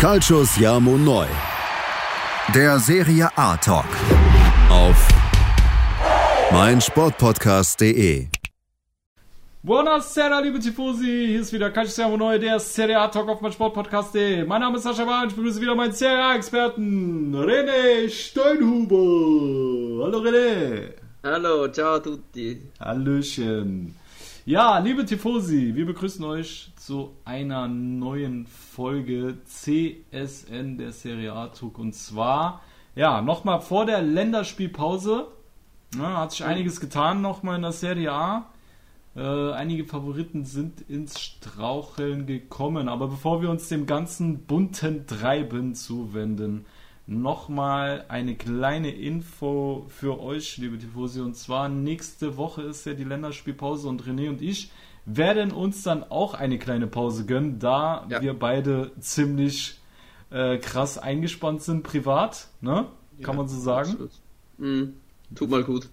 Calcius Jamo Neu. Der Serie A Talk. Auf meinsportpodcast.de. Buonasera, liebe Tifosi. Hier ist wieder Calcius Jamo Neu, der Serie A Talk auf meinsportpodcast.de. Mein Name ist Sascha Bahn. Ich begrüße wieder meinen Serie A-Experten, René Steinhuber. Hallo René. Hallo, ciao a tutti. Hallöchen. Ja, liebe Tifosi, wir begrüßen euch zu einer neuen Folge CSN der Serie A Talk. Und zwar, ja, nochmal vor der Länderspielpause. Ja, hat sich einiges getan nochmal in der Serie A. Äh, einige Favoriten sind ins Straucheln gekommen. Aber bevor wir uns dem ganzen bunten Treiben zuwenden, nochmal eine kleine Info für euch, liebe Tifosi. Und zwar nächste Woche ist ja die Länderspielpause und René und ich werden uns dann auch eine kleine Pause gönnen, da Ja. wir beide ziemlich äh, krass eingespannt sind privat, ne? Kann man so sagen. Mhm. Tut mal gut.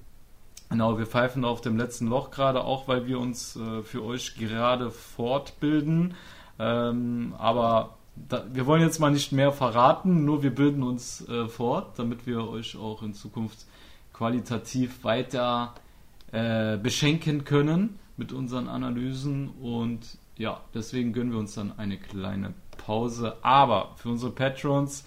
Genau, wir pfeifen auf dem letzten Loch gerade, auch weil wir uns äh, für euch gerade fortbilden. Ähm, aber da, wir wollen jetzt mal nicht mehr verraten, nur wir bilden uns äh, fort, damit wir euch auch in Zukunft qualitativ weiter äh, beschenken können mit unseren Analysen. Und ja, deswegen gönnen wir uns dann eine kleine Pause. Aber für unsere Patrons,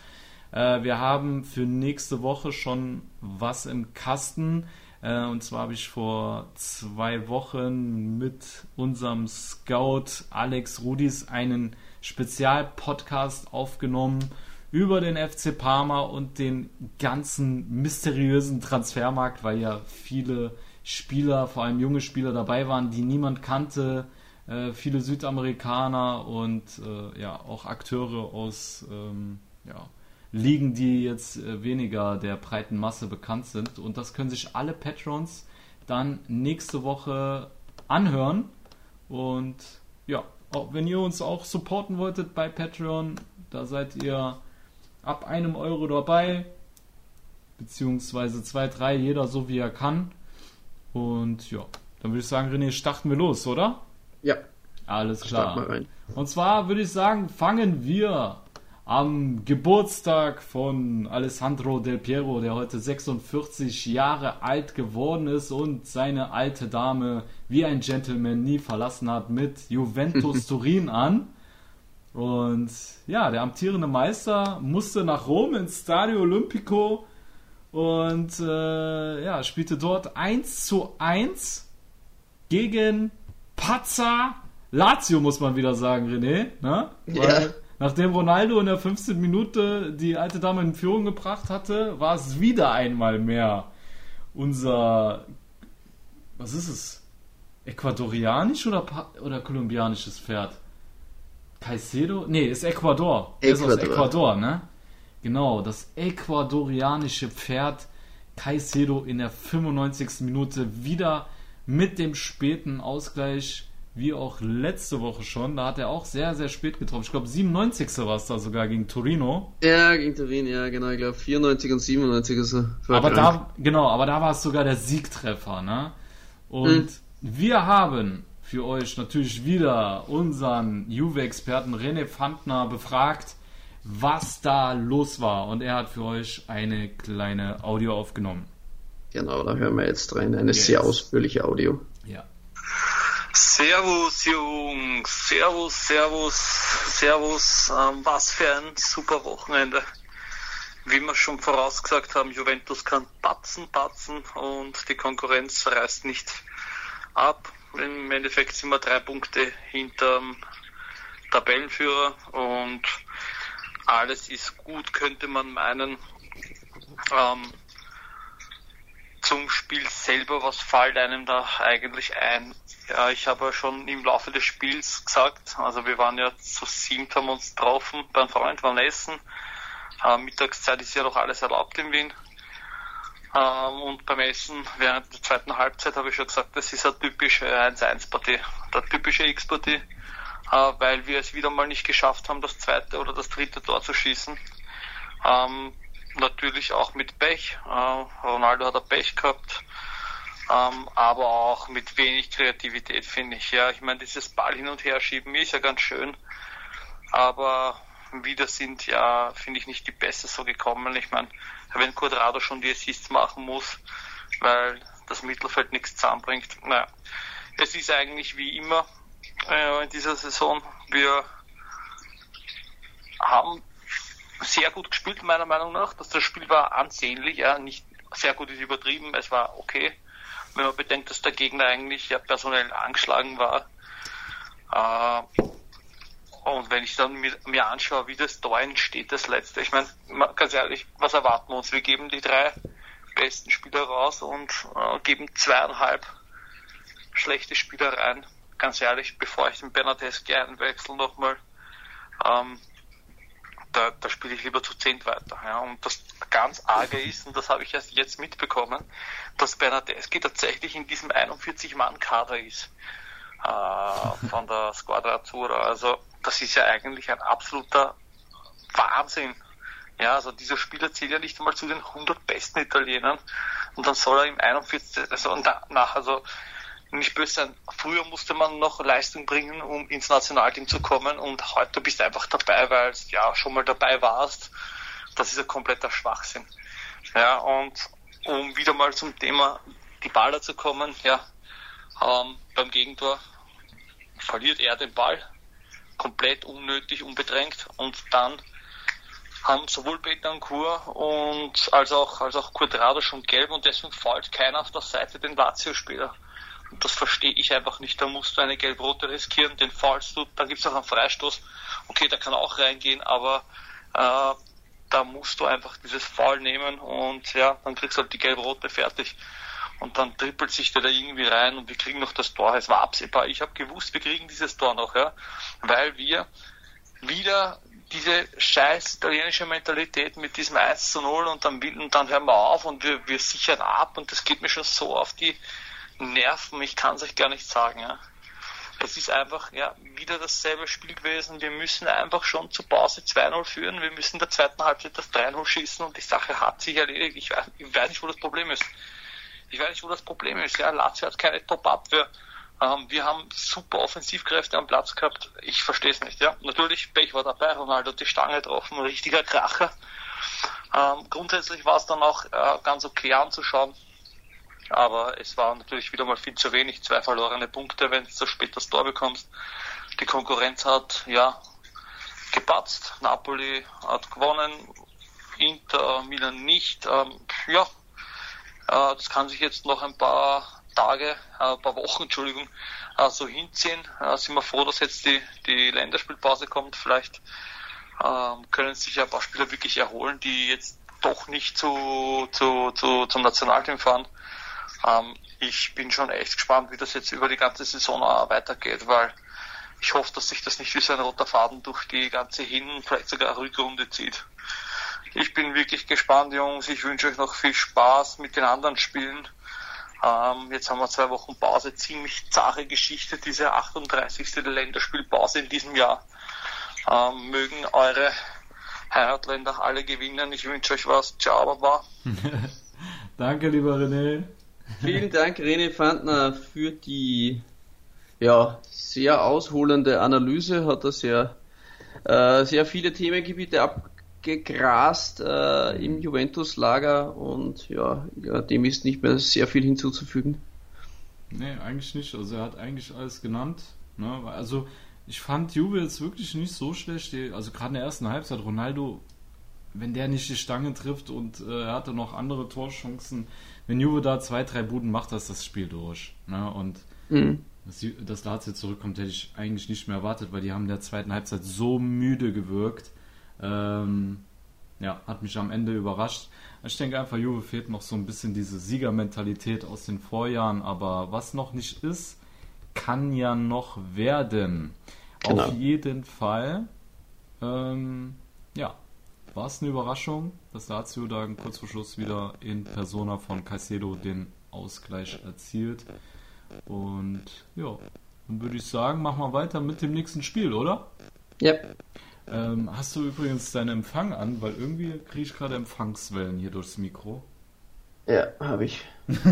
äh, wir haben für nächste Woche schon was im Kasten. Äh, und zwar habe ich vor zwei Wochen mit unserem Scout Alex Rudis einen Spezialpodcast aufgenommen über den FC Parma und den ganzen mysteriösen Transfermarkt, weil ja viele Spieler, vor allem junge Spieler dabei waren, die niemand kannte, äh, viele Südamerikaner und äh, ja auch Akteure aus ähm, ja, Ligen, die jetzt äh, weniger der breiten Masse bekannt sind. Und das können sich alle Patrons dann nächste Woche anhören. Und ja, wenn ihr uns auch supporten wolltet bei Patreon, da seid ihr ab einem Euro dabei, beziehungsweise zwei, drei, jeder so wie er kann. Und ja, dann würde ich sagen, René, starten wir los, oder? Ja, Alles klar. mal rein. Und zwar würde ich sagen, fangen wir am Geburtstag von Alessandro Del Piero, der heute 46 Jahre alt geworden ist und seine alte Dame wie ein Gentleman nie verlassen hat mit Juventus Turin an. Und ja, der amtierende Meister musste nach Rom ins Stadio Olimpico und äh, ja, spielte dort 1 zu 1 gegen Pazza Lazio, muss man wieder sagen, René. Ne? Ja. Weil nachdem Ronaldo in der 15. Minute die alte Dame in Führung gebracht hatte, war es wieder einmal mehr unser, was ist es? Ecuadorianisch oder, Pa- oder kolumbianisches Pferd? Caicedo? Nee, ist Ecuador. Der ist aus Ecuador. Ecuador, ne? Genau, das ecuadorianische Pferd Caicedo in der 95. Minute wieder mit dem späten Ausgleich, wie auch letzte Woche schon. Da hat er auch sehr, sehr spät getroffen. Ich glaube, 97. war es da sogar gegen Torino. Ja, gegen Turin, ja, genau. Ich glaube 94 und 97 ist er. Aber da, genau, aber da war es sogar der Siegtreffer, ne? Und wir haben für euch natürlich wieder unseren Juve-Experten René Pfandner befragt, was da los war. Und er hat für euch eine kleine Audio aufgenommen. Genau, da hören wir jetzt rein. Eine Yes. sehr ausführliche Audio. Ja. Servus Jungs, Servus, Servus, Servus. Ähm, was für ein super Wochenende. Wie wir schon vorausgesagt haben, Juventus kann patzen, patzen und die Konkurrenz reißt nicht ab. Im Endeffekt sind wir drei Punkte hinterm Tabellenführer und alles ist gut, könnte man meinen. Ähm, zum Spiel selber, was fällt einem da eigentlich ein? Ja, ich habe ja schon im Laufe des Spiels gesagt, also wir waren ja zu siebt, haben uns getroffen beim Freund, waren essen. Äh, Mittagszeit ist ja noch alles erlaubt in Wien. Ähm, und beim Essen während der zweiten Halbzeit habe ich schon gesagt, das ist eine typische 1-1-Partie, eine typische X-Partie, äh, weil wir es wieder mal nicht geschafft haben, das zweite oder das dritte Tor zu schießen. Ähm, natürlich auch mit Pech. Äh, Ronaldo hat ein Pech gehabt. Ähm, aber auch mit wenig Kreativität, finde ich. Ja, ich meine, dieses Ball hin und her schieben ist ja ganz schön. Aber wieder sind ja, finde ich, nicht die Beste so gekommen. Ich meine, wenn Quadrado schon die Assists machen muss, weil das Mittelfeld nichts zusammenbringt. Naja, es ist eigentlich wie immer äh, in dieser Saison. Wir haben sehr gut gespielt, meiner Meinung nach. Das, das Spiel war ansehnlich, ja, nicht sehr gut ist übertrieben, es war okay. Wenn man bedenkt, dass der Gegner eigentlich ja personell angeschlagen war. Äh, und wenn ich dann mir, mir anschaue, wie das da entsteht, das letzte, ich meine, ganz ehrlich, was erwarten wir uns? Wir geben die drei besten Spieler raus und äh, geben zweieinhalb schlechte Spieler rein. Ganz ehrlich, bevor ich den Bernadeschi einwechsel nochmal, ähm, da, da spiele ich lieber zu zehnt weiter. Ja. Und das ganz arge ist, und das habe ich erst jetzt mitbekommen, dass Bernadeschi tatsächlich in diesem 41-Mann-Kader ist äh, von der Squadra Azzurra. Also das ist ja eigentlich ein absoluter Wahnsinn. Ja, also dieser Spieler zählt ja nicht einmal zu den 100 besten Italienern und dann soll er im 41. Also nach, also nicht böse sein. Früher musste man noch Leistung bringen, um ins Nationalteam zu kommen und heute bist du einfach dabei, weil du ja schon mal dabei warst. Das ist ein kompletter Schwachsinn. Ja, und um wieder mal zum Thema die Baller zu kommen, ja, ähm, beim Gegentor verliert er den Ball, komplett unnötig, unbedrängt und dann haben sowohl Betancourt und als auch, als auch Quadrado schon gelb und deswegen fällt keiner auf der Seite den Lazio-Spieler. Und das verstehe ich einfach nicht. Da musst du eine gelb-rote riskieren, den fallst du, dann gibt es auch einen Freistoß. Okay, der kann auch reingehen, aber äh, da musst du einfach dieses Foul nehmen und ja, dann kriegst du halt die gelb-rote fertig. Und dann trippelt sich der da irgendwie rein und wir kriegen noch das Tor. Es war absehbar. Ich habe gewusst, wir kriegen dieses Tor noch, ja, weil wir wieder diese scheiß italienische Mentalität mit diesem 1 zu 0 und dann, und dann hören wir auf und wir, wir sichern ab und das geht mir schon so auf die Nerven, ich kann es euch gar nicht sagen. Ja. Es ist einfach ja, wieder dasselbe Spiel gewesen. Wir müssen einfach schon zur Pause 2-0 führen. Wir müssen in der zweiten Halbzeit das 3-0 schießen und die Sache hat sich erledigt. Ich weiß, ich weiß nicht, wo das Problem ist. Ich weiß nicht, wo das Problem ist. Ja, Lazio hat keine Top-Abwehr. Ähm, wir haben super Offensivkräfte am Platz gehabt. Ich verstehe es nicht. Ja, natürlich Pech war dabei. Ronaldo hat die Stange getroffen, richtiger Kracher. Ähm, grundsätzlich war es dann auch äh, ganz okay anzuschauen. Aber es war natürlich wieder mal viel zu wenig. Zwei verlorene Punkte, wenn du so spät das Tor bekommst. Die Konkurrenz hat ja gepatzt. Napoli hat gewonnen, Inter, Milan nicht. Ähm, ja, das kann sich jetzt noch ein paar Tage, äh, ein paar Wochen, Entschuldigung, äh, so hinziehen. Äh, sind wir froh, dass jetzt die, die Länderspielpause kommt. Vielleicht ähm, können sich ein paar Spieler wirklich erholen, die jetzt doch nicht zu, zu, zu, zum Nationalteam fahren. Ähm, ich bin schon echt gespannt, wie das jetzt über die ganze Saison weitergeht, weil ich hoffe, dass sich das nicht wie so ein roter Faden durch die ganze Hin- vielleicht sogar Rückrunde zieht. Ich bin wirklich gespannt, Jungs. Ich wünsche euch noch viel Spaß mit den anderen Spielen. Ähm, jetzt haben wir zwei Wochen Pause. Ziemlich zahre Geschichte, diese 38. Länderspielpause in diesem Jahr. Ähm, mögen eure Heimatländer alle gewinnen. Ich wünsche euch was. Ciao, Baba. Danke, lieber René. Vielen Dank, René Fandner, für die ja, sehr ausholende Analyse. Hat er sehr, äh, sehr viele Themengebiete abgegrast äh, im Juventus-Lager und ja, ja, dem ist nicht mehr sehr viel hinzuzufügen. Nee, eigentlich nicht. Also er hat eigentlich alles genannt. Ne? Also ich fand Juve jetzt wirklich nicht so schlecht. Also gerade in der ersten Halbzeit, Ronaldo, wenn der nicht die Stange trifft und äh, er hatte noch andere Torchancen, wenn Juve da zwei, drei Buden macht, das das Spiel durch. Ne? Und mhm. dass, dass Lazio zurückkommt, hätte ich eigentlich nicht mehr erwartet, weil die haben in der zweiten Halbzeit so müde gewirkt. Ähm, ja, hat mich am Ende überrascht. Ich denke einfach, Juve fehlt noch so ein bisschen diese Siegermentalität aus den Vorjahren, aber was noch nicht ist, kann ja noch werden. Genau. Auf jeden Fall. Ähm, ja, war es eine Überraschung, dass Lazio da kurz vor Schluss wieder in Persona von Caicedo den Ausgleich erzielt. Und ja, dann würde ich sagen, machen wir weiter mit dem nächsten Spiel, oder? Ja. Ähm, hast du übrigens deinen Empfang an, weil irgendwie kriege ich gerade Empfangswellen hier durchs Mikro. Ja, habe ich.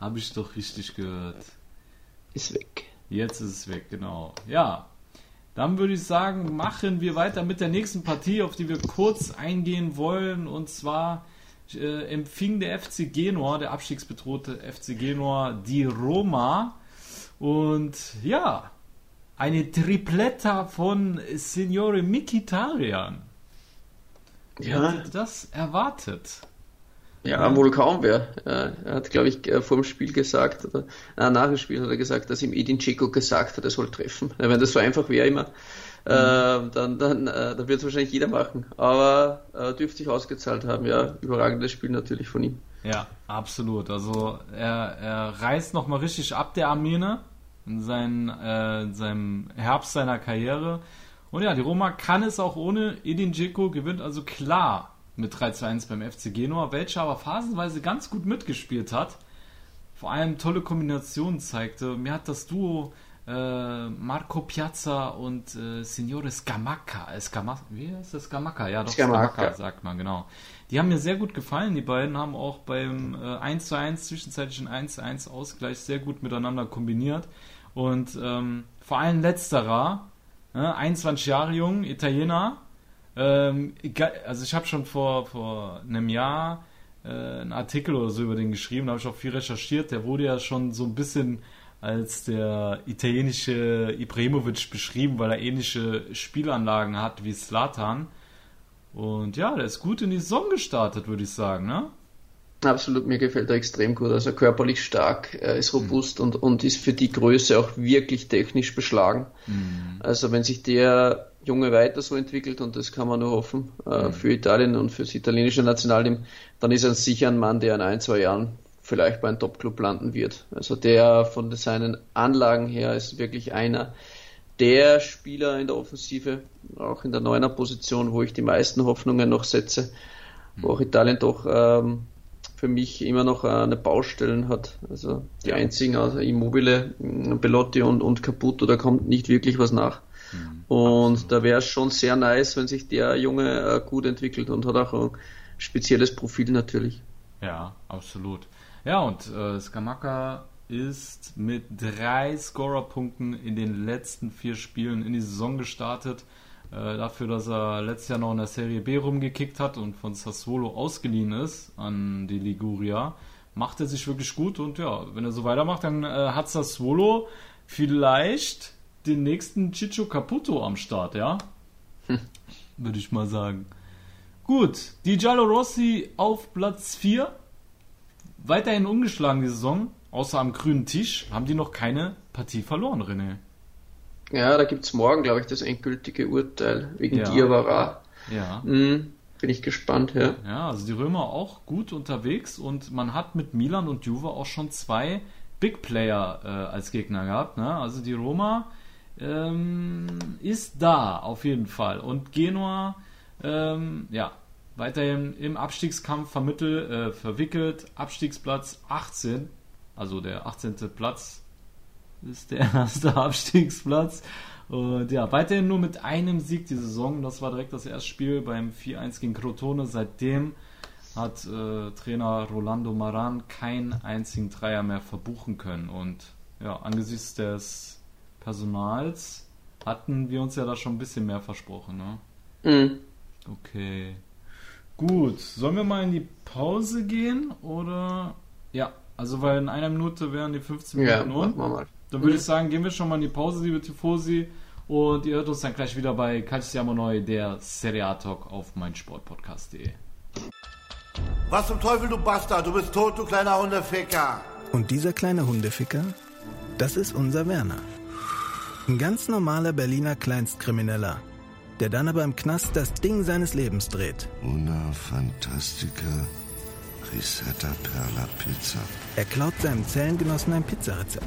habe ich doch richtig gehört. Ist weg. Jetzt ist es weg, genau. Ja, Dann würde ich sagen, machen wir weiter mit der nächsten Partie, auf die wir kurz eingehen wollen. Und zwar äh, empfing der FC Genua, der abstiegsbedrohte FC Genua, die Roma. Und ja, eine Tripletta von Signore Mikitarian. Ja. Hätte das erwartet? Ja, wohl kaum wer. Er hat, glaube ich, äh, vor dem Spiel gesagt, oder äh, nach dem Spiel hat er gesagt, dass ihm Edin Dzeko gesagt hat, er soll treffen. Wenn das so einfach wäre immer, äh, dann, dann, äh, dann wird es wahrscheinlich jeder machen. Aber äh, dürfte sich ausgezahlt haben, ja. Überragendes Spiel natürlich von ihm. Ja, absolut. Also er, er reißt nochmal richtig ab, der Armene, in, sein, äh, in seinem Herbst seiner Karriere. Und ja, die Roma kann es auch ohne Edin Dzeko, gewinnt also klar mit 3 zu 1 beim FC Genua, welcher aber phasenweise ganz gut mitgespielt hat. Vor allem tolle Kombinationen zeigte. Mir hat das Duo äh, Marco Piazza und äh, Signore Scamacca. Äh, Scamacca, wie heißt das? Scamacca, ja, doch, Scamacca. Scamacca, sagt man, genau. Die haben mir sehr gut gefallen. Die beiden haben auch beim äh, 1 zu 1, zwischenzeitlichen 1 zu 1 Ausgleich sehr gut miteinander kombiniert. Und ähm, vor allem letzterer, äh, 21 Jahre jung, Italiener, ähm, also ich habe schon vor, vor einem Jahr äh, einen Artikel oder so über den geschrieben, da habe ich auch viel recherchiert. Der wurde ja schon so ein bisschen als der italienische Ibrahimovic beschrieben, weil er ähnliche Spielanlagen hat wie Slatan. Und ja, der ist gut in die Saison gestartet, würde ich sagen, ne? Absolut, mir gefällt er extrem gut. Also körperlich stark, er ist robust mhm. und, und ist für die Größe auch wirklich technisch beschlagen. Mhm. Also wenn sich der Junge weiter so entwickelt und das kann man nur hoffen äh, mhm. für Italien und fürs italienische Nationalteam, dann ist er sicher ein Mann, der in ein, zwei Jahren vielleicht bei einem Top-Club landen wird. Also der von seinen Anlagen her ist wirklich einer der Spieler in der Offensive, auch in der neuner Position, wo ich die meisten Hoffnungen noch setze, wo auch Italien doch ähm, für mich immer noch eine Baustellen hat. Also die einzigen, also Immobile, Belotti und, und Caputo, da kommt nicht wirklich was nach. Mhm. Und Absolut. da wäre es schon sehr nice, wenn sich der Junge äh, gut entwickelt und hat auch ein spezielles Profil natürlich. Ja, absolut. Ja, und äh, Skamaka ist mit drei Scorerpunkten in den letzten vier Spielen in die Saison gestartet. Äh, dafür, dass er letztes Jahr noch in der Serie B rumgekickt hat und von Sassuolo ausgeliehen ist an die Liguria, macht er sich wirklich gut und ja, wenn er so weitermacht, dann äh, hat Sassuolo vielleicht den nächsten Chicho Caputo am Start, ja? Hm. Würde ich mal sagen. Gut, die Giallo Rossi auf Platz 4. Weiterhin ungeschlagen die Saison, außer am grünen Tisch, haben die noch keine Partie verloren, René. Ja, da gibt es morgen, glaube ich, das endgültige Urteil wegen ja. Diawara. Ja. Mhm, bin ich gespannt, ja. Ja, also die Römer auch gut unterwegs und man hat mit Milan und Juve auch schon zwei Big Player äh, als Gegner gehabt. Ne? Also die Roma ähm, ist da auf jeden Fall. Und Genua, ähm, ja, weiterhin im Abstiegskampf vermittelt, äh, verwickelt. Abstiegsplatz 18, also der 18. Platz ist der erste Abstiegsplatz. Und ja, weiterhin nur mit einem Sieg die Saison. Das war direkt das erste Spiel beim 4-1 gegen Crotone. Seitdem hat äh, Trainer Rolando Maran keinen einzigen Dreier mehr verbuchen können. Und ja, angesichts des Personals hatten wir uns ja da schon ein bisschen mehr versprochen, ne? Mhm. Okay. Gut, sollen wir mal in die Pause gehen oder ja, also weil in einer Minute wären die 15 Minuten ja, um. Mal. Dann würde mhm. ich sagen, gehen wir schon mal in die Pause, liebe Tifosi. Und ihr hört uns dann gleich wieder bei Calciamo Neu, der Serie A Talk auf meinsportpodcast.de. Was zum Teufel, du Bastard, du bist tot, du kleiner Hundeficker. Und dieser kleine Hundeficker, das ist unser Werner. Ein ganz normaler Berliner Kleinstkrimineller, der dann aber im Knast das Ding seines Lebens dreht. Una Fantastica Risetta Perla Pizza. Er klaut seinem Zellengenossen ein Pizzarezept.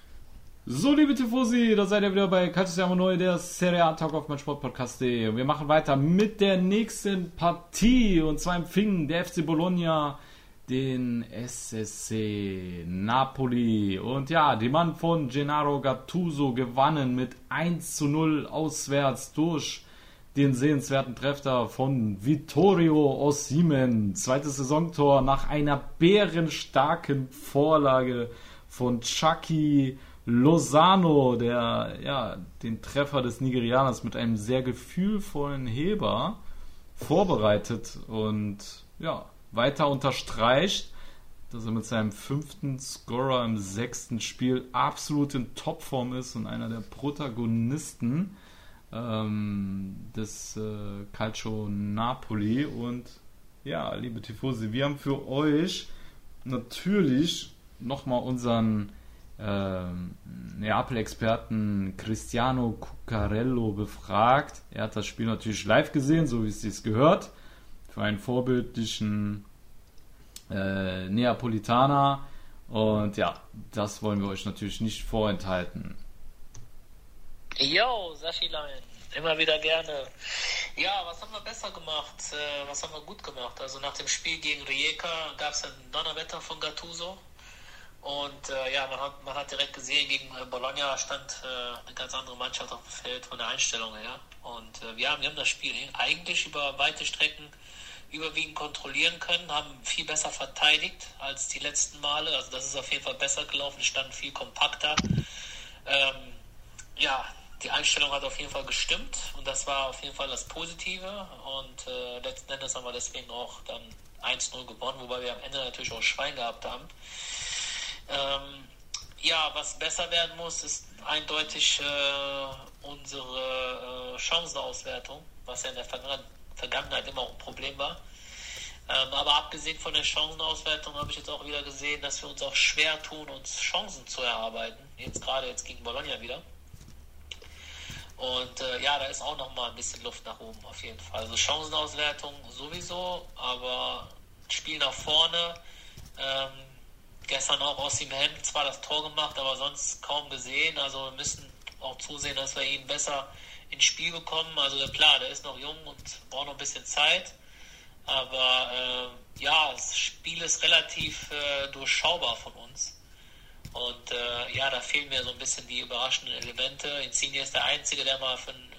So, liebe Tifosi, da seid ihr wieder bei Calcio Neu, der Serie A Talk auf mein Sportpodcast.de. Wir machen weiter mit der nächsten Partie und zwar empfing der FC Bologna den SSC Napoli. Und ja, die Mann von Gennaro Gattuso gewannen mit 1 zu 0 auswärts durch den sehenswerten Treffer von Vittorio Ossimen. Zweites Saisontor nach einer bärenstarken Vorlage von Chucky Lozano, der ja den Treffer des Nigerianers mit einem sehr gefühlvollen Heber vorbereitet und ja weiter unterstreicht, dass er mit seinem fünften Scorer im sechsten Spiel absolut in Topform ist und einer der Protagonisten ähm, des äh, Calcio Napoli. Und ja, liebe Tifosi, wir haben für euch natürlich nochmal unseren Neapel-Experten Cristiano Cuccarello befragt. Er hat das Spiel natürlich live gesehen, so wie es sich gehört. Für einen vorbildlichen äh, Neapolitaner. Und ja, das wollen wir euch natürlich nicht vorenthalten. Yo, Saschilein, immer wieder gerne. Ja, was haben wir besser gemacht? Äh, was haben wir gut gemacht? Also nach dem Spiel gegen Rijeka gab es ein Donnerwetter von Gattuso. Und äh, ja, man hat, man hat direkt gesehen, gegen äh, Bologna stand äh, eine ganz andere Mannschaft auf dem Feld von der Einstellung her. Und äh, wir, haben, wir haben das Spiel eigentlich über weite Strecken überwiegend kontrollieren können, haben viel besser verteidigt als die letzten Male. Also das ist auf jeden Fall besser gelaufen, standen viel kompakter. Ähm, ja, die Einstellung hat auf jeden Fall gestimmt und das war auf jeden Fall das Positive. Und äh, letzten Endes haben wir deswegen auch dann 1-0 gewonnen, wobei wir am Ende natürlich auch Schwein gehabt haben. Ähm, ja, was besser werden muss, ist eindeutig äh, unsere äh, Chancenauswertung, was ja in der Vergangenheit immer ein Problem war. Ähm, aber abgesehen von der Chancenauswertung habe ich jetzt auch wieder gesehen, dass wir uns auch schwer tun, uns Chancen zu erarbeiten. Jetzt gerade jetzt gegen Bologna wieder. Und äh, ja, da ist auch noch mal ein bisschen Luft nach oben auf jeden Fall. Also Chancenauswertung sowieso, aber Spiel nach vorne. Ähm, gestern auch aus dem Hemd zwar das Tor gemacht, aber sonst kaum gesehen. Also wir müssen auch zusehen, dass wir ihn besser ins Spiel bekommen. Also klar, der ist noch jung und braucht noch ein bisschen Zeit. Aber äh, ja, das Spiel ist relativ äh, durchschaubar von uns. Und äh, ja, da fehlen mir so ein bisschen die überraschenden Elemente. Insigne ist der Einzige, der mal für einen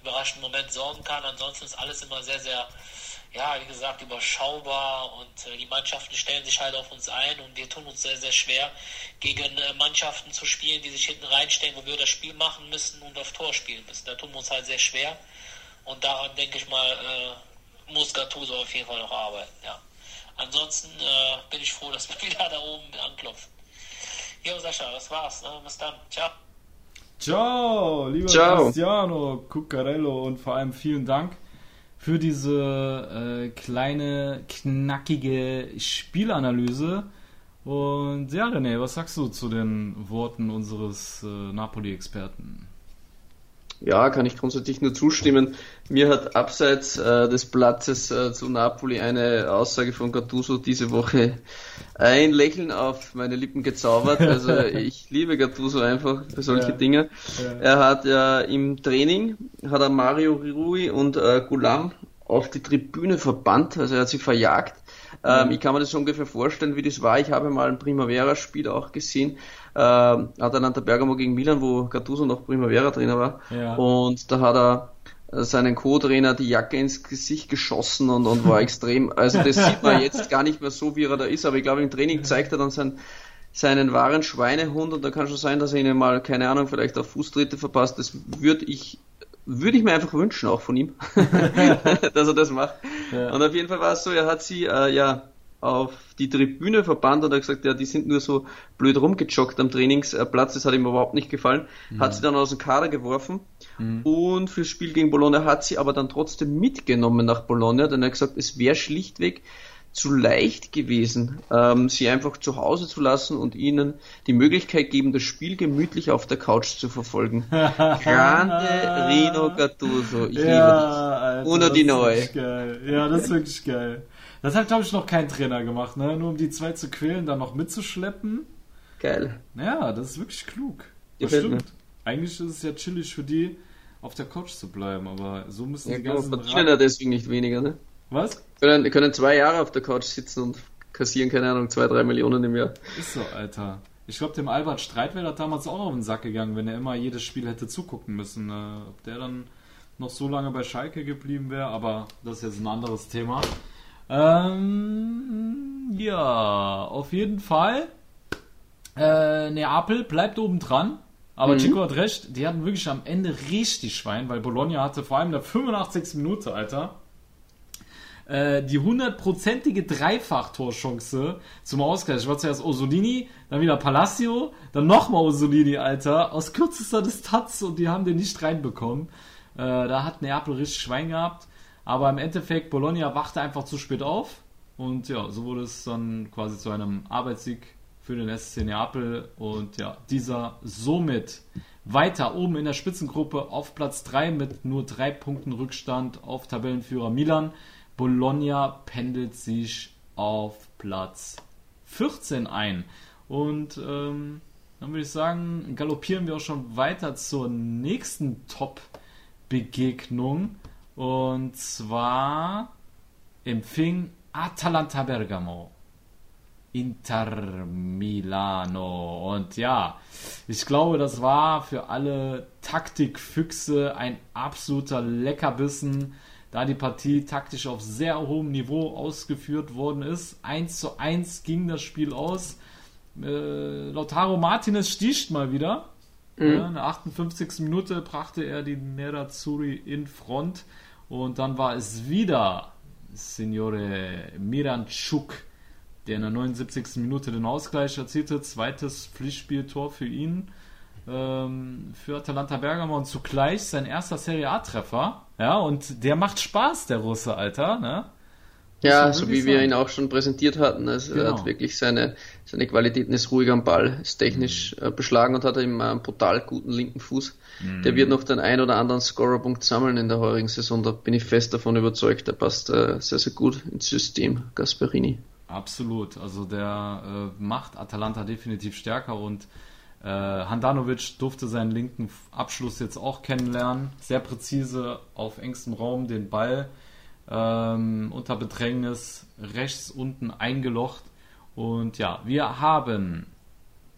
überraschenden Moment sorgen kann. Ansonsten ist alles immer sehr, sehr ja, wie gesagt, überschaubar und äh, die Mannschaften stellen sich halt auf uns ein und wir tun uns sehr, sehr schwer, gegen äh, Mannschaften zu spielen, die sich hinten reinstellen, wo wir das Spiel machen müssen und auf Tor spielen müssen. Da tun wir uns halt sehr schwer und daran, denke ich mal, äh, muss Gattuso auf jeden Fall noch arbeiten, ja. Ansonsten äh, bin ich froh, dass wir wieder da oben anklopfen. Jo, Sascha, das war's. Ne? Bis dann. Ciao. Ciao, lieber Ciao. Cristiano Cuccarello und vor allem vielen Dank für diese äh, kleine, knackige Spielanalyse. Und ja, René, was sagst du zu den Worten unseres äh, Napoli-Experten? Ja, kann ich grundsätzlich nur zustimmen. Mir hat abseits äh, des Platzes äh, zu Napoli eine Aussage von Gattuso diese Woche ein Lächeln auf meine Lippen gezaubert. Also ich liebe Gattuso einfach für solche ja. Dinge. Ja. Er hat ja im Training hat er Mario Rui und äh, Gulam auf die Tribüne verbannt, also er hat sie verjagt. Ähm, ich kann mir das so ungefähr vorstellen, wie das war. Ich habe mal ein Primavera-Spiel auch gesehen, äh, Atalanta Bergamo gegen Milan, wo Gattuso noch Primavera Trainer war. Ja. Und da hat er äh, seinen Co-Trainer die Jacke ins Gesicht geschossen und, und war extrem, also das sieht man jetzt gar nicht mehr so, wie er da ist, aber ich glaube im Training zeigt er dann sein, seinen wahren Schweinehund und da kann schon sein, dass er ihnen mal, keine Ahnung, vielleicht auf Fußtritte verpasst. Das würde ich würde ich mir einfach wünschen, auch von ihm, dass er das macht. Ja. Und auf jeden Fall war es so, er hat sie äh, ja auf die Tribüne verbannt und hat gesagt, ja, die sind nur so blöd rumgejoggt am Trainingsplatz, das hat ihm überhaupt nicht gefallen, mhm. hat sie dann aus dem Kader geworfen mhm. und fürs Spiel gegen Bologna hat sie aber dann trotzdem mitgenommen nach Bologna, denn er hat gesagt, es wäre schlichtweg zu leicht gewesen, ähm, sie einfach zu Hause zu lassen und ihnen die Möglichkeit geben, das Spiel gemütlich auf der Couch zu verfolgen. Grande Rino Gattuso, ich ja, liebe dich. Uno di noi. Ja, das ist wirklich geil. Das hat, glaube ich, noch kein Trainer gemacht, ne? Nur um die zwei zu quälen, dann noch mitzuschleppen. Geil. Ja, das ist wirklich klug. Das stimmt. Eigentlich ist es ja chillig für die, auf der Couch zu bleiben, aber so müssen Ja, die genau, ganzen ja deswegen nicht weniger, ne? Was? Können, können zwei Jahre auf der Couch sitzen und kassieren, keine Ahnung, zwei, drei Millionen im Jahr. Ist so, Alter. Ich glaube, dem Albert Streit wäre das damals auch auf den Sack gegangen, wenn er immer jedes Spiel hätte zugucken müssen. Äh, ob der dann noch so lange bei Schalke geblieben wäre, aber das ist jetzt ein anderes Thema. Ähm, ja, auf jeden Fall. Äh, Neapel bleibt oben dran. Aber Mhm. Chico hat recht, die hatten wirklich am Ende richtig Schwein, weil Bologna hatte vor allem in der 85. Minute, Alter, äh, die hundertprozentige Dreifach-Torchance zum Ausgleich. Ich war zuerst Osolini, dann wieder Palacio, dann nochmal Osolini, Alter, aus kürzester Distanz und die haben den nicht reinbekommen. Äh, da hat Neapel richtig Schwein gehabt. Aber im Endeffekt, Bologna wachte einfach zu spät auf. Und ja, so wurde es dann quasi zu einem Arbeitssieg für den SC Neapel. Und ja, dieser somit weiter oben in der Spitzengruppe auf Platz 3 mit nur drei Punkten Rückstand auf Tabellenführer Milan. Bologna pendelt sich auf Platz 14 ein. Und ähm, dann würde ich sagen, galoppieren wir auch schon weiter zur nächsten Top-Begegnung. Und zwar empfing Atalanta Bergamo. Inter Milano. Und ja, ich glaube, das war für alle Taktikfüchse ein absoluter Leckerbissen, da die Partie taktisch auf sehr hohem Niveau ausgeführt worden ist. 1 zu 1 ging das Spiel aus. Äh, Lautaro Martinez sticht mal wieder. Ja, in der 58. Minute brachte er die Nerazzurri in Front. Und dann war es wieder Signore Miranchuk, der in der 79. Minute den Ausgleich erzielte. Zweites Pflichtspieltor für ihn. Ähm, für Atalanta Bergamo und zugleich sein erster Serie A-Treffer. Ja, und der macht Spaß, der Russe, Alter. Ne? Ja, so wie wir ihn auch schon präsentiert hatten. Also er Genau. hat wirklich seine, seine Qualitäten, ist ruhig am Ball, ist technisch Mhm. äh, beschlagen und hat eben einen brutal guten linken Fuß. Der wird noch den ein oder anderen Scorerpunkt sammeln in der heurigen Saison. Da bin ich fest davon überzeugt. Der passt äh, sehr, sehr gut ins System, Gasperini. Absolut. Also der äh, macht Atalanta definitiv stärker und Handanovic durfte seinen linken Abschluss jetzt auch kennenlernen. Sehr präzise auf engstem Raum den Ball ähm, unter Bedrängnis rechts unten eingelocht. Und ja, wir haben,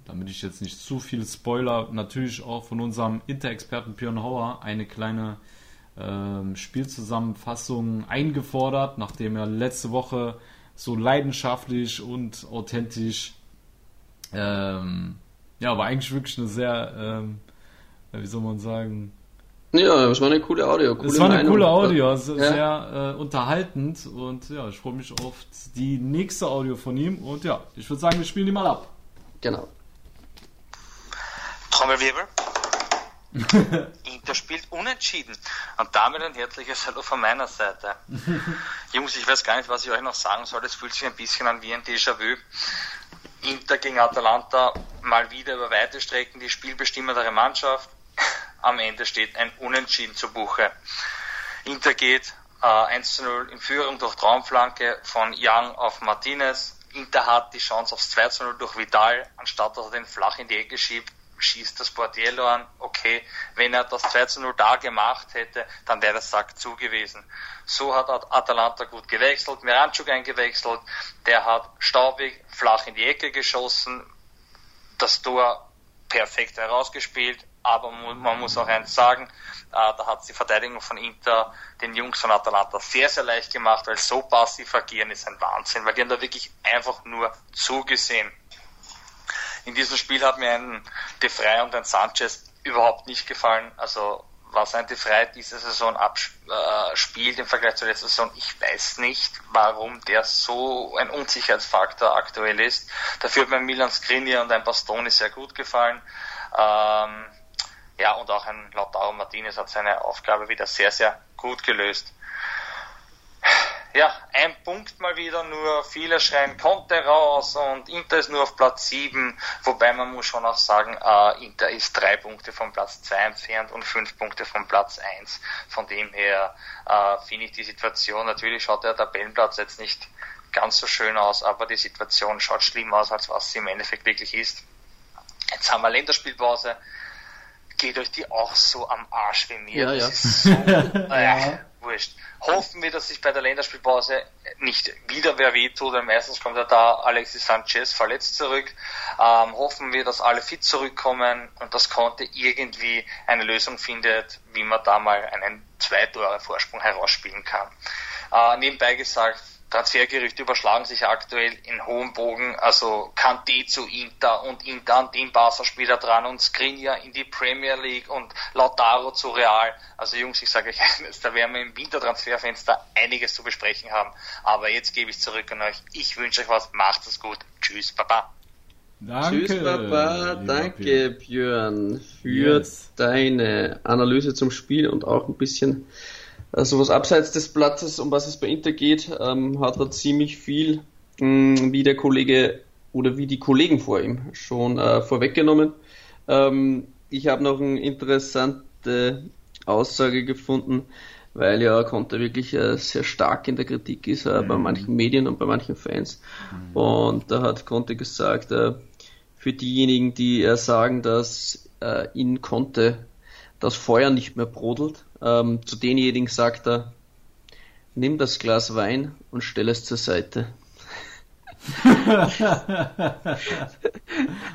damit ich jetzt nicht zu viel Spoiler, natürlich auch von unserem Interexperten Björn Hauer eine kleine ähm, Spielzusammenfassung eingefordert, nachdem er letzte Woche so leidenschaftlich und authentisch, ähm, ja, war eigentlich wirklich eine sehr, ähm, wie soll man sagen, Ja, das war eine coole Audio. Coole es war eine Meinung. coole Audio, also Ja. sehr äh, unterhaltend und ja, ich freue mich auf die nächste Audio von ihm und ja, ich würde sagen, wir spielen die mal ab. Genau. Trommelwirbel. Inter spielt unentschieden. Und damit ein herzliches Hallo von meiner Seite. Jungs, ich weiß gar nicht, was ich euch noch sagen soll. Es fühlt sich ein bisschen an wie ein Déjà-vu. Inter gegen Atalanta, mal wieder über weite Strecken die spielbestimmendere Mannschaft. Am Ende steht ein Unentschieden zu Buche. Inter geht äh, 1 zu 0 in Führung durch Traumflanke von Young auf Martinez. Inter hat die Chance aufs 2 zu 0 durch Vidal, anstatt dass er den flach in die Ecke schiebt, schießt das Portiello an. Okay, wenn er das 2 zu 0 da gemacht hätte, dann wäre das Sack zu gewesen. So hat At- Atalanta gut gewechselt, Miranchuk eingewechselt, der hat staubig flach in die Ecke geschossen, das Tor perfekt herausgespielt, aber man muss auch eins sagen, äh, da hat die Verteidigung von Inter den Jungs von Atalanta sehr, sehr leicht gemacht, weil so passiv agieren ist ein Wahnsinn, weil die haben da wirklich einfach nur zugesehen. In diesem Spiel hat mir ein De Vrij und ein Sanchez überhaupt nicht gefallen. Also was ein De Vrij diese Saison abspielt im Vergleich zur letzten Saison, ich weiß nicht, warum der so ein Unsicherheitsfaktor aktuell ist. Dafür hat mir Milan Skriniar und ein Bastoni sehr gut gefallen. Ähm, ja, und auch ein Lautaro Martinez hat seine Aufgabe wieder sehr, sehr gut gelöst. Ja, ein Punkt mal wieder nur. Viele schreien Conte raus und Inter ist nur auf Platz 7. Wobei man muss schon auch sagen, äh, Inter ist drei Punkte vom Platz 2 entfernt und fünf Punkte vom Platz 1. Von dem her äh, finde ich die Situation, natürlich schaut der Tabellenplatz jetzt nicht ganz so schön aus, aber die Situation schaut schlimmer aus, als was sie im Endeffekt wirklich ist. Jetzt haben wir Länderspielpause. Geht euch die auch so am Arsch wie mir. Ja, das ja. ist so, äh, wurscht. Hoffen wir, dass sich bei der Länderspielpause nicht wieder wer wehtut, weil meistens kommt ja da Alexis Sanchez verletzt zurück. Ähm, hoffen wir, dass alle fit zurückkommen und dass Conte irgendwie eine Lösung findet, wie man da mal einen zwei Tore Vorsprung herausspielen kann. Äh, nebenbei gesagt, Transfergerüchte überschlagen sich aktuell in hohem Bogen, also Kanté zu Inter und Inter an den Barca-Spieler dran und Skriniar in die Premier League und Lautaro zu Real. Also Jungs, ich sage euch eines, da werden wir im Wintertransferfenster einiges zu besprechen haben. Aber jetzt gebe ich zurück an euch. Ich wünsche euch was, macht es gut. Tschüss, Baba. Danke. Tschüss, Papa. Danke, Björn, für Yes. deine Analyse zum Spiel und auch ein bisschen äh, sowas abseits des Platzes, um was es bei Inter geht, ähm, hat er ziemlich viel, mh, wie der Kollege oder wie die Kollegen vor ihm schon äh, vorweggenommen. Ähm, ich habe noch eine interessante Aussage gefunden, weil ja Conte wirklich äh, sehr stark in der Kritik ist, äh, bei manchen Medien und bei manchen Fans. Und da hat Conte gesagt, äh, für diejenigen, die äh, sagen, dass äh, in Conte das Feuer nicht mehr brodelt, ähm, zu denjenigen sagt er, nimm das Glas Wein und stell es zur Seite.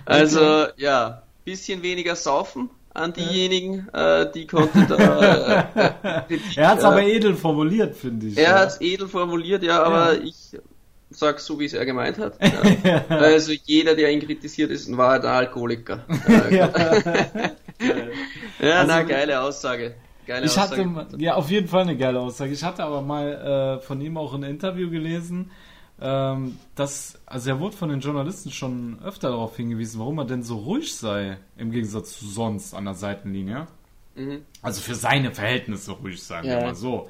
also ja, bisschen weniger saufen an diejenigen, äh, die Conte da. Äh, Er hat es äh, aber edel formuliert, finde ich. er ja. hat es edel formuliert, ja, aber Ja. ich sag so, wie es er gemeint hat. Ja. Also jeder, der ihn kritisiert, ist Wahrheit ein Alkoholiker. Äh, ja, Also- na, geile Aussage. Geile Ich hatte, Aussage. mal- ja, auf jeden Fall eine geile Aussage. Ich hatte aber mal äh, von ihm auch ein Interview gelesen, ähm, dass, also er wurde von den Journalisten schon öfter darauf hingewiesen, warum er denn so ruhig sei, im Gegensatz zu sonst an der Seitenlinie. Mhm. Also für seine Verhältnisse ruhig, sagen Ja. wir mal so.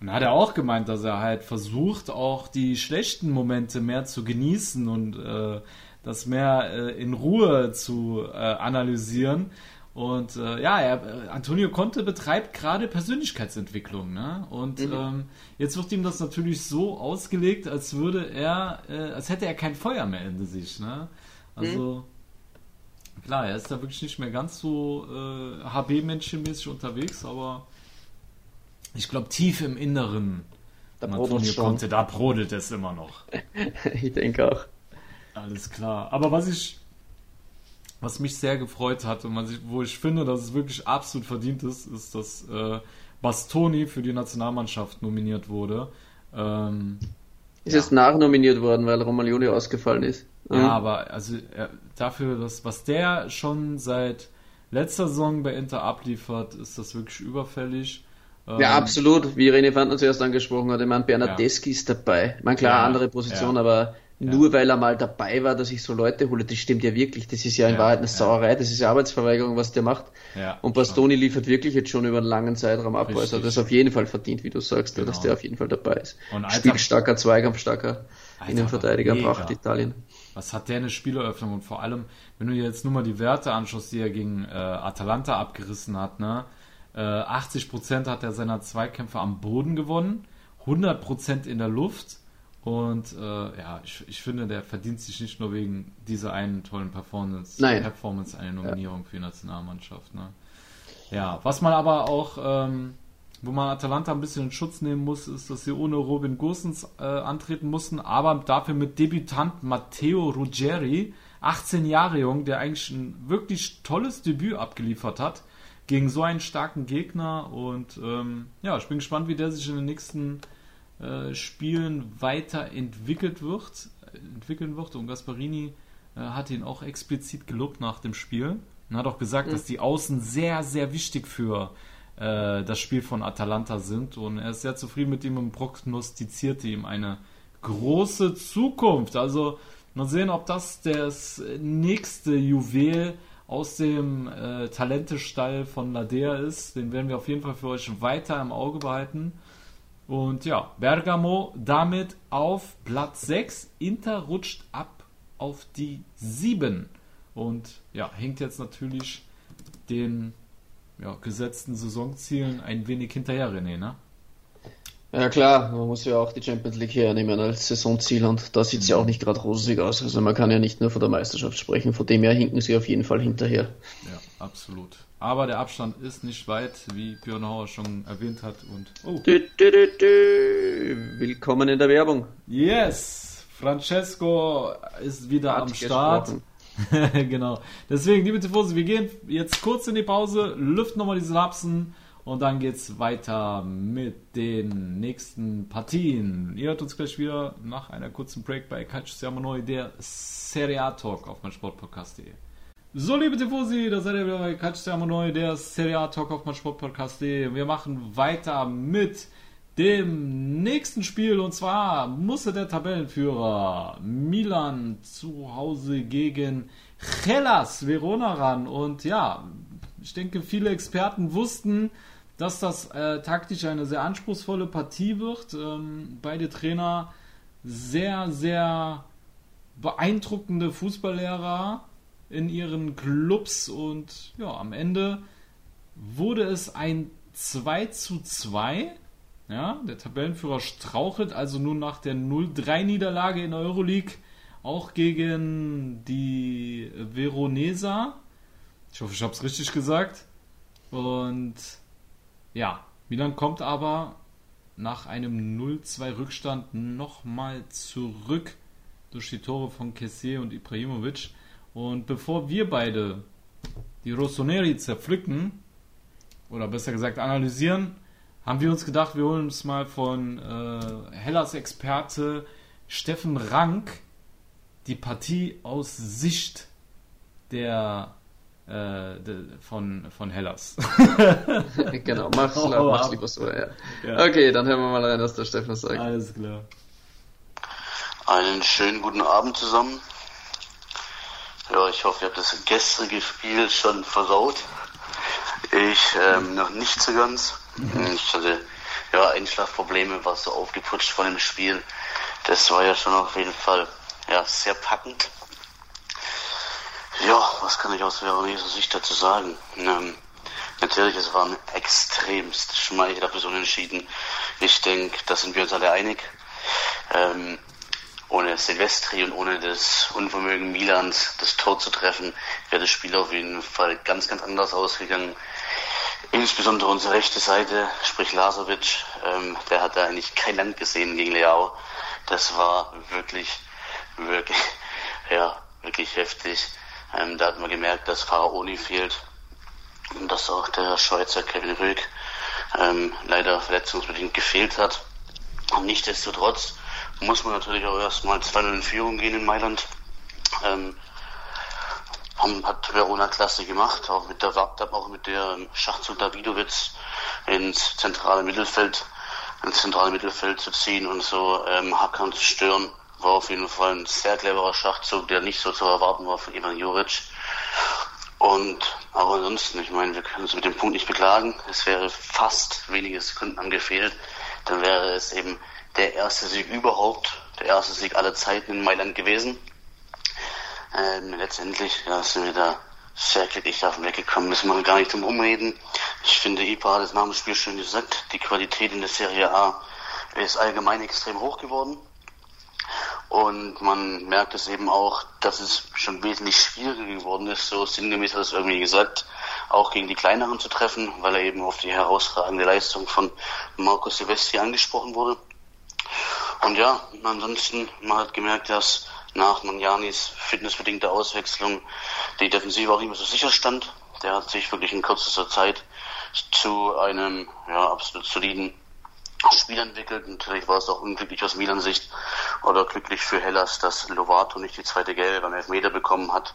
Und hat er auch gemeint, dass er halt versucht, auch die schlechten Momente mehr zu genießen und äh, das mehr äh, in Ruhe zu äh, analysieren. Und äh, ja, er, Antonio Conte betreibt gerade Persönlichkeitsentwicklung. Ne? Und ähm, jetzt wird ihm das natürlich so ausgelegt, als würde er, äh, als hätte er kein Feuer mehr in sich. Ne? Also klar, er ist da wirklich nicht mehr ganz so äh, HB-Menschenmäßig unterwegs, aber ich glaube, tief im Inneren, Da Antonio. Conte, da brodelt es immer noch. Ich denke auch. Alles klar. Aber was ich, was mich sehr gefreut hat und ich, wo ich finde, dass es wirklich absolut verdient ist, ist, dass äh, Bastoni für die Nationalmannschaft nominiert wurde. Ähm, Ist jetzt nachnominiert worden, weil Romagnoli ausgefallen ist. Ja, aber also er, dafür, dass, was der schon seit letzter Saison bei Inter abliefert, ist das wirklich überfällig. Ähm, Ja, absolut. Wie René Fandner zuerst angesprochen hat, ich meine, Bernardeschi ist dabei. Ich meine, klar, Ja, andere Position, ja. nur weil er mal dabei war, dass ich so Leute hole, das stimmt ja wirklich. Das ist ja in Ja, Wahrheit eine. Sauerei, das ist ja Arbeitsverweigerung, was der macht. Ja, Und Bastoni liefert wirklich jetzt schon über einen langen Zeitraum ab. Richtig. Also das ist auf jeden Fall verdient, wie du sagst, Genau. dass der auf jeden Fall dabei ist. Und Spielstarker, Zweikampfstarker Innenverteidiger mega. braucht Italien. Was hat der eine Spieleröffnung und vor allem, wenn du dir jetzt nur mal die Werte anschaust, die er gegen äh, Atalanta abgerissen hat, ne? Äh, 80% hat er seiner Zweikämpfe am Boden gewonnen, 100% in der Luft und äh, ja, ich, ich finde, der verdient sich nicht nur wegen dieser einen tollen Performance, Nein. Performance eine Nominierung für die Nationalmannschaft. Ne? Ja, was man aber auch, ähm, wo man Atalanta ein bisschen in Schutz nehmen muss, ist, dass sie ohne Robin Gosens äh, antreten mussten, aber dafür mit Debütant Matteo Ruggeri, 18 Jahre jung, der eigentlich ein wirklich tolles Debüt abgeliefert hat gegen so einen starken Gegner und ähm, ja, ich bin gespannt, wie der sich in den nächsten äh, Spielen weiterentwickelt wird, entwickeln wird und Gasparini äh, hat ihn auch explizit gelobt nach dem Spiel und hat auch gesagt, dass die Außen sehr, sehr wichtig für äh, das Spiel von Atalanta sind und er ist sehr zufrieden mit ihm und prognostizierte ihm eine große Zukunft. Also mal sehen, ob das das nächste Juwel aus dem äh, Talentestall von Ladea ist. Den werden wir auf jeden Fall für euch weiter im Auge behalten. Und ja, Bergamo damit auf Platz 6. Inter rutscht ab auf die 7. Und ja, hängt jetzt natürlich den ja, gesetzten Saisonzielen ein wenig hinterher, René, ne? Ja klar, man muss ja auch die Champions League hernehmen als Saisonziel und da sieht es ja auch nicht gerade rosig aus. Also man kann ja nicht nur von der Meisterschaft sprechen, von dem her hinken sie auf jeden Fall hinterher. Ja. absolut. Aber der Abstand ist nicht weit, wie Björn Hauer schon erwähnt hat. Und oh. dü, dü, dü, Willkommen in der Werbung. Yes, Francesco ist wieder Hat am Start. genau. Deswegen, liebe Tifosi, wir gehen jetzt kurz in die Pause, lüften nochmal diese Lapsen und dann geht's weiter mit den nächsten Partien. Ihr hört uns gleich wieder nach einer kurzen Break bei Calcio Siamo Noi, der Serie A Talk auf meinsportpodcast.de. So, liebe Tifosi, da seid ihr wieder bei Calcio Neu, der Serie A Talk auf mein Sportpodcast.de. Wir machen weiter mit dem nächsten Spiel und zwar musste der Tabellenführer Milan zu Hause gegen Hellas Verona ran und ja, ich denke, viele Experten wussten, dass das äh, taktisch eine sehr anspruchsvolle Partie wird. Ähm, beide Trainer sehr, sehr beeindruckende Fußballlehrer in ihren Clubs und ja, am Ende wurde es ein 2 zu 2. Ja, der Tabellenführer strauchelt also nun nach der 0-3-Niederlage in der Euroleague auch gegen die Veronesa. Ich hoffe, ich habe es richtig gesagt. Und ja, Milan kommt aber nach einem 0-2 Rückstand nochmal zurück durch die Tore von Kessier und Ibrahimovic. Und bevor wir beide die Rossoneri zerpflücken, oder besser gesagt analysieren, haben wir uns gedacht, wir holen uns mal von äh, Hellas Experte Steffen Rank die Partie aus Sicht der äh, de, von, von Hellas. genau, mach's, oh, mach's lieber so, ja. ja. Okay, dann hören wir mal rein, was der Steffen sagt. Alles klar. Einen schönen guten Abend zusammen. Ja, ich hoffe, ihr habt das gestrige Spiel schon versaut. Ich ähm, noch nicht so ganz. Mhm. Ich hatte ja Einschlafprobleme, war so aufgeputscht von dem Spiel. Das war ja schon auf jeden Fall ja, sehr packend. Ja, was kann ich aus Veroneser Sicht dazu sagen? Ähm, natürlich, es war ein extremst schmeichelhaftes Unentschieden. Ich denke, da sind wir uns alle einig. Ähm, ohne Silvestri und ohne das Unvermögen Milans, das Tor zu treffen, wäre das Spiel auf jeden Fall ganz, ganz anders ausgegangen. Insbesondere unsere rechte Seite, sprich Lasovic, ähm, der hat da eigentlich kein Land gesehen gegen Leao. Das war wirklich, wirklich, ja, wirklich heftig. Ähm, da hat man gemerkt, dass Faraoni fehlt und dass auch der Schweizer Kevin Röck ähm, leider verletzungsbedingt gefehlt hat. Und nichtsdestotrotz muss man natürlich auch erstmal 2-0 in Führung gehen in Mailand. Ähm, hat Verona klasse gemacht, auch mit der Wagdab, auch mit der Schachzug Davidovic ins zentrale Mittelfeld, ins zentrale Mittelfeld zu ziehen und so ähm, Hackern zu stören. War auf jeden Fall ein sehr cleverer Schachzug, der nicht so zu erwarten war von Ivan Juric. Und aber ansonsten, ich meine, wir können uns mit dem Punkt nicht beklagen. Es wäre fast wenige Sekunden angefehlt. Dann wäre es eben der erste Sieg überhaupt, der erste Sieg aller Zeiten in Mailand gewesen. Ähm, letztendlich ja, sind wir da sehr glücklich davon weggekommen, müssen wir gar nicht drum umreden. Ich finde, Ipa hat es nach dem Spiel schön gesagt, die Qualität in der Serie A ist allgemein extrem hoch geworden. Und man merkt es eben auch, dass es schon wesentlich schwieriger geworden ist, so sinngemäß hat es irgendwie gesagt, auch gegen die kleineren zu treffen, weil er eben auf die herausragende Leistung von Marco Silvestri angesprochen wurde. Und ja, ansonsten, man hat gemerkt, dass nach Manjanis fitnessbedingter Auswechslung die Defensive auch mehr so sicher stand. Der hat sich wirklich in kürzester Zeit zu einem ja, absolut soliden Spiel entwickelt. Natürlich war es auch unglücklich aus Milan Sicht oder glücklich für Hellas, dass Lovato nicht die zweite Gelbe beim Elfmeter bekommen hat.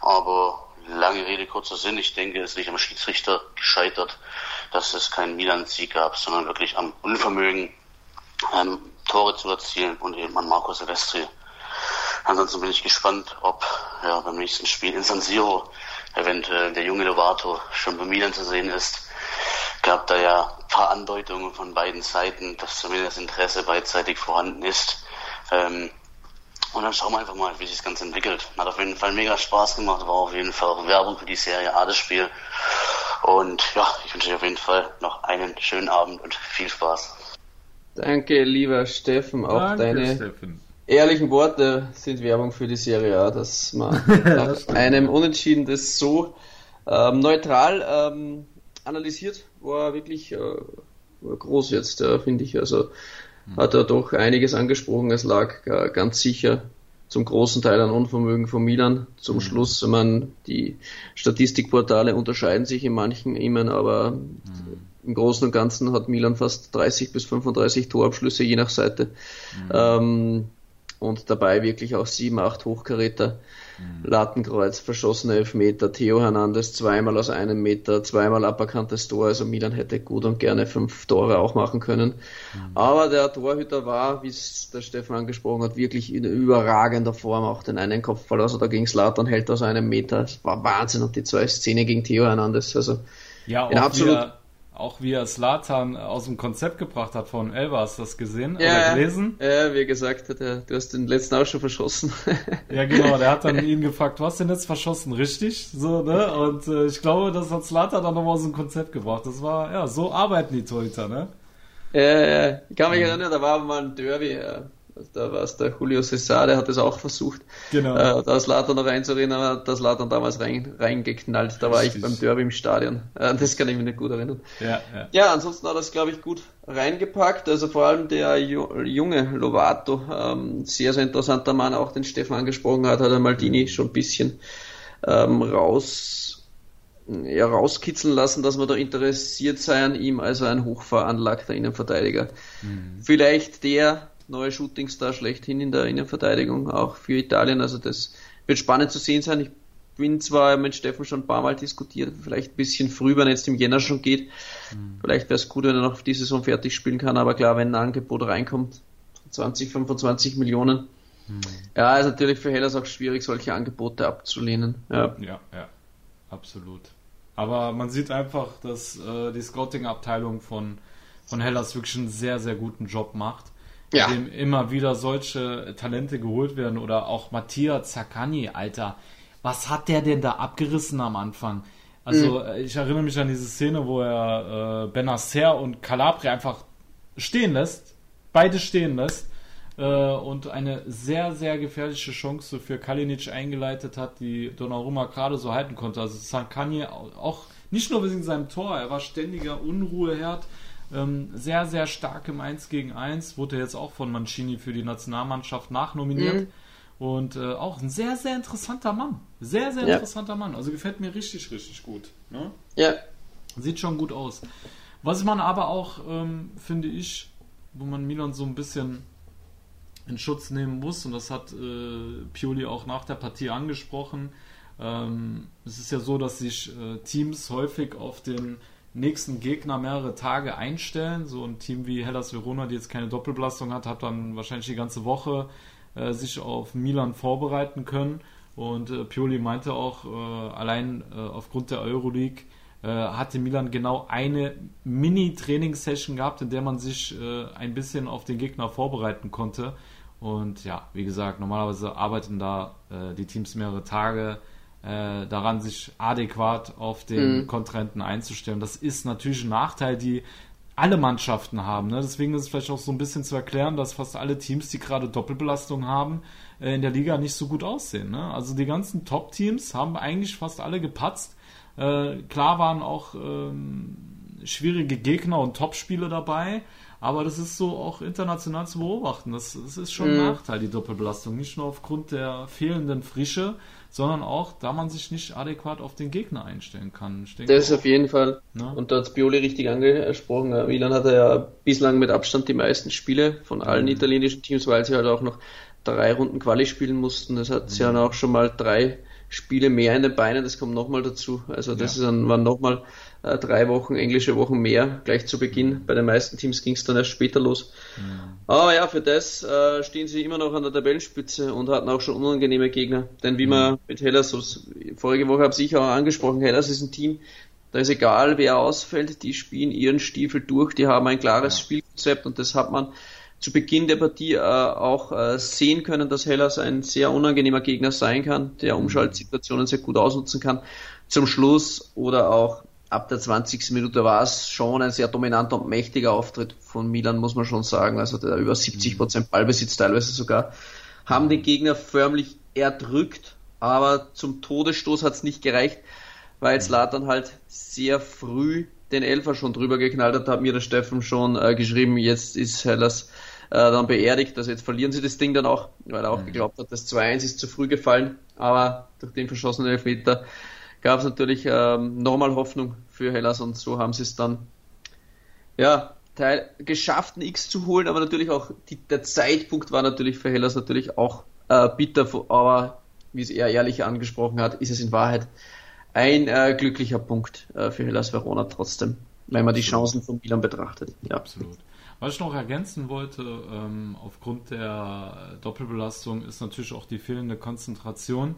Aber lange Rede, kurzer Sinn. Ich denke, es ist nicht am Schiedsrichter gescheitert, dass es keinen Milan-Sieg gab, sondern wirklich am Unvermögen ähm, Tore zu erzielen und eben an Marco Silvestri. Ansonsten bin ich gespannt, ob ja, beim nächsten Spiel in San Siro eventuell der junge Lovato schon bei Milan zu sehen ist. Gab da ja ein paar Andeutungen von beiden Seiten, dass zumindest Interesse beidseitig vorhanden ist. Ähm, und dann schauen wir einfach mal, wie sich das Ganze entwickelt. Hat auf jeden Fall mega Spaß gemacht, war auf jeden Fall auch Werbung für die Serie A das Spiel. Und ja, ich wünsche euch auf jeden Fall noch einen schönen Abend und viel Spaß. Danke, lieber Steffen. Auch Danke, deine Steffen. ehrlichen Worte sind Werbung für die Serie A, dass man nach einem Unentschieden das so Ähm, neutral ähm, analysiert, war wirklich äh, war groß jetzt, äh, finde ich. Also. Hat er doch einiges angesprochen. Es lag äh, ganz sicher zum großen Teil an Unvermögen von Milan. Zum mhm. Schluss, man die Statistikportale unterscheiden sich in manchen immer, aber mhm. im Großen und Ganzen hat Milan fast 30 bis 35 Torabschlüsse je nach Seite. Mhm. Ähm, und dabei wirklich auch sieben, acht Hochkaräter. Lattenkreuz, verschossene Elfmeter, Theo Hernandez zweimal aus einem Meter, zweimal aberkanntes Tor, also Milan hätte gut und gerne fünf Tore auch machen können. Mhm. Aber der Torhüter war, wie es der Stefan angesprochen hat, wirklich in überragender Form, auch den einen Kopfball, also da ging Slatan hält aus einem Meter, es war Wahnsinn und die zwei Szenen gegen Theo Hernandez, also ja, in absolut auch wie er Slatan aus dem Konzept gebracht hat von Elba, hast du das gesehen ja, oder gelesen? Ja, wie gesagt, der, du hast den letzten auch schon verschossen. ja, genau, der hat dann ihn gefragt, du hast den jetzt verschossen, richtig? So, ne? Und äh, ich glaube, das hat Slatan dann nochmal aus dem Konzept gebracht. Das war, ja, so arbeiten die Torhüter, ne? Ja, ja, ich kann mich erinnern, da war mal ein Derby, ja da war es der Julio Cesar, der hat es auch versucht, genau. äh, da Slatan noch reinzurinnen, aber das Slatan damals rein, reingeknallt. Da war ich beim Derby im Stadion. Äh, das kann ich mich nicht gut erinnern. Ja, ja. ja ansonsten hat er es, glaube ich, gut reingepackt. Also vor allem der junge Lovato, ähm, sehr, sehr interessanter Mann, auch den Stefan angesprochen hat, hat er Maldini schon ein bisschen ähm, raus ja, rauskitzeln lassen, dass man da interessiert sei an ihm, also ein hochveranlagter Innenverteidiger. Mhm. Vielleicht der neue Shootingstar schlechthin in der Innenverteidigung, auch für Italien. Also das wird spannend zu sehen sein. Ich bin zwar mit Steffen schon ein paar Mal diskutiert, vielleicht ein bisschen früh, wenn jetzt im Jänner schon geht. Mhm. Vielleicht wäre es gut, wenn er noch die Saison fertig spielen kann, aber klar, wenn ein Angebot reinkommt, 20, 25 Millionen. Mhm. Ja, ist natürlich für Hellas auch schwierig, solche Angebote abzulehnen. Ja, ja, ja absolut. Aber man sieht einfach, dass äh, die Scouting-Abteilung von, von Hellas wirklich einen sehr, sehr guten Job macht ja. in dem immer wieder solche Talente geholt werden oder auch Mattia Zaccani, Alter. Was hat der denn da abgerissen am Anfang? Also mhm. ich erinnere mich an diese Szene, wo er äh, Benacer und Calabria einfach stehen lässt, beide stehen lässt äh, und eine sehr, sehr gefährliche Chance für Kalinic eingeleitet hat, die Donnarumma gerade so halten konnte. Also Zaccani auch nicht nur wegen seinem Tor, er war ständiger Unruheherd, ähm, sehr, sehr stark im 1 gegen 1. Wurde jetzt auch von Mancini für die Nationalmannschaft nachnominiert. Mhm. Und äh, auch ein sehr, sehr interessanter Mann. Sehr, sehr ja. interessanter Mann. Also gefällt mir richtig, richtig gut. Ne? Ja. Sieht schon gut aus. Was man aber auch, ähm, finde ich, wo man Milan so ein bisschen in Schutz nehmen muss, und das hat äh, Pioli auch nach der Partie angesprochen, ähm, es ist ja so, dass sich äh, Teams häufig auf den nächsten Gegner mehrere Tage einstellen. So ein Team wie Hellas Verona, die jetzt keine Doppelbelastung hat, hat dann wahrscheinlich die ganze Woche äh, sich auf Milan vorbereiten können. Und äh, Pioli meinte auch, äh, allein äh, aufgrund der Euroleague äh, hatte Milan genau eine Mini-Trainingssession gehabt, in der man sich äh, ein bisschen auf den Gegner vorbereiten konnte. Und ja, wie gesagt, normalerweise arbeiten da die Teams mehrere Tage äh, daran, sich adäquat auf den mhm. Kontrahenten einzustellen. Das ist natürlich ein Nachteil, die alle Mannschaften haben. Ne? Deswegen ist es vielleicht auch so ein bisschen zu erklären, dass fast alle Teams, die gerade Doppelbelastung haben, äh, in der Liga nicht so gut aussehen. Ne? Also die ganzen Top-Teams haben eigentlich fast alle gepatzt. Äh, klar waren auch ähm, schwierige Gegner und Top-Spiele dabei, aber das ist so auch international zu beobachten. Das, das ist schon ein mhm. Nachteil, die Doppelbelastung. Nicht nur aufgrund der fehlenden Frische, sondern auch, da man sich nicht adäquat auf den Gegner einstellen kann. Denke, das ist auf jeden Fall. Ne? Und da hat Bioli richtig angesprochen. Milan hat ja bislang mit Abstand die meisten Spiele von allen mhm. italienischen Teams, weil sie halt auch noch drei Runden Quali spielen mussten. Das hat mhm. sie dann auch schon mal drei Spiele mehr in den Beinen, das kommt nochmal dazu. Also das ja. ist dann, waren nochmal äh, drei Wochen, englische Wochen mehr, gleich zu Beginn. Bei den meisten Teams ging es dann erst später los. Mhm. Aber ja, für das äh, stehen sie immer noch an der Tabellenspitze und hatten auch schon unangenehme Gegner. Denn wie mhm. man mit Hellas, vorige Woche habe ich auch angesprochen, Hellas ist ein Team, da ist egal, wer ausfällt, die spielen ihren Stiefel durch, die haben ein klares ja. Spielkonzept und das hat man zu Beginn der Partie äh, auch äh, sehen können, dass Hellas ein sehr unangenehmer Gegner sein kann, der mhm. Umschaltsituationen sehr gut ausnutzen kann. Zum Schluss oder auch ab der 20. Minute war es schon ein sehr dominanter und mächtiger Auftritt von Milan, muss man schon sagen. Also der über 70 Prozent Ballbesitz teilweise sogar. Haben den Gegner förmlich erdrückt, aber zum Todesstoß hat es nicht gereicht. weil Zlatan halt sehr früh den Elfer schon drüber geknallt hat, hat mir der Steffen schon äh, geschrieben, jetzt ist Hellas äh, dann beerdigt, also jetzt verlieren sie das Ding dann auch, weil er auch mhm. geglaubt hat, das 2-1 ist zu früh gefallen, aber durch den verschossenen Elfmeter gab es natürlich ähm, nochmal Hoffnung für Hellas und so haben sie es dann ja, Teil geschafft, ein X zu holen, aber natürlich auch die, der Zeitpunkt war natürlich für Hellas natürlich auch äh, bitter, aber wie es er ehrlich angesprochen hat, ist es in Wahrheit ein äh, glücklicher Punkt äh, für Hellas Verona trotzdem, wenn man die Chancen von Milan betrachtet. Ja. Absolut. Was ich noch ergänzen wollte, ähm, aufgrund der Doppelbelastung ist natürlich auch die fehlende Konzentration.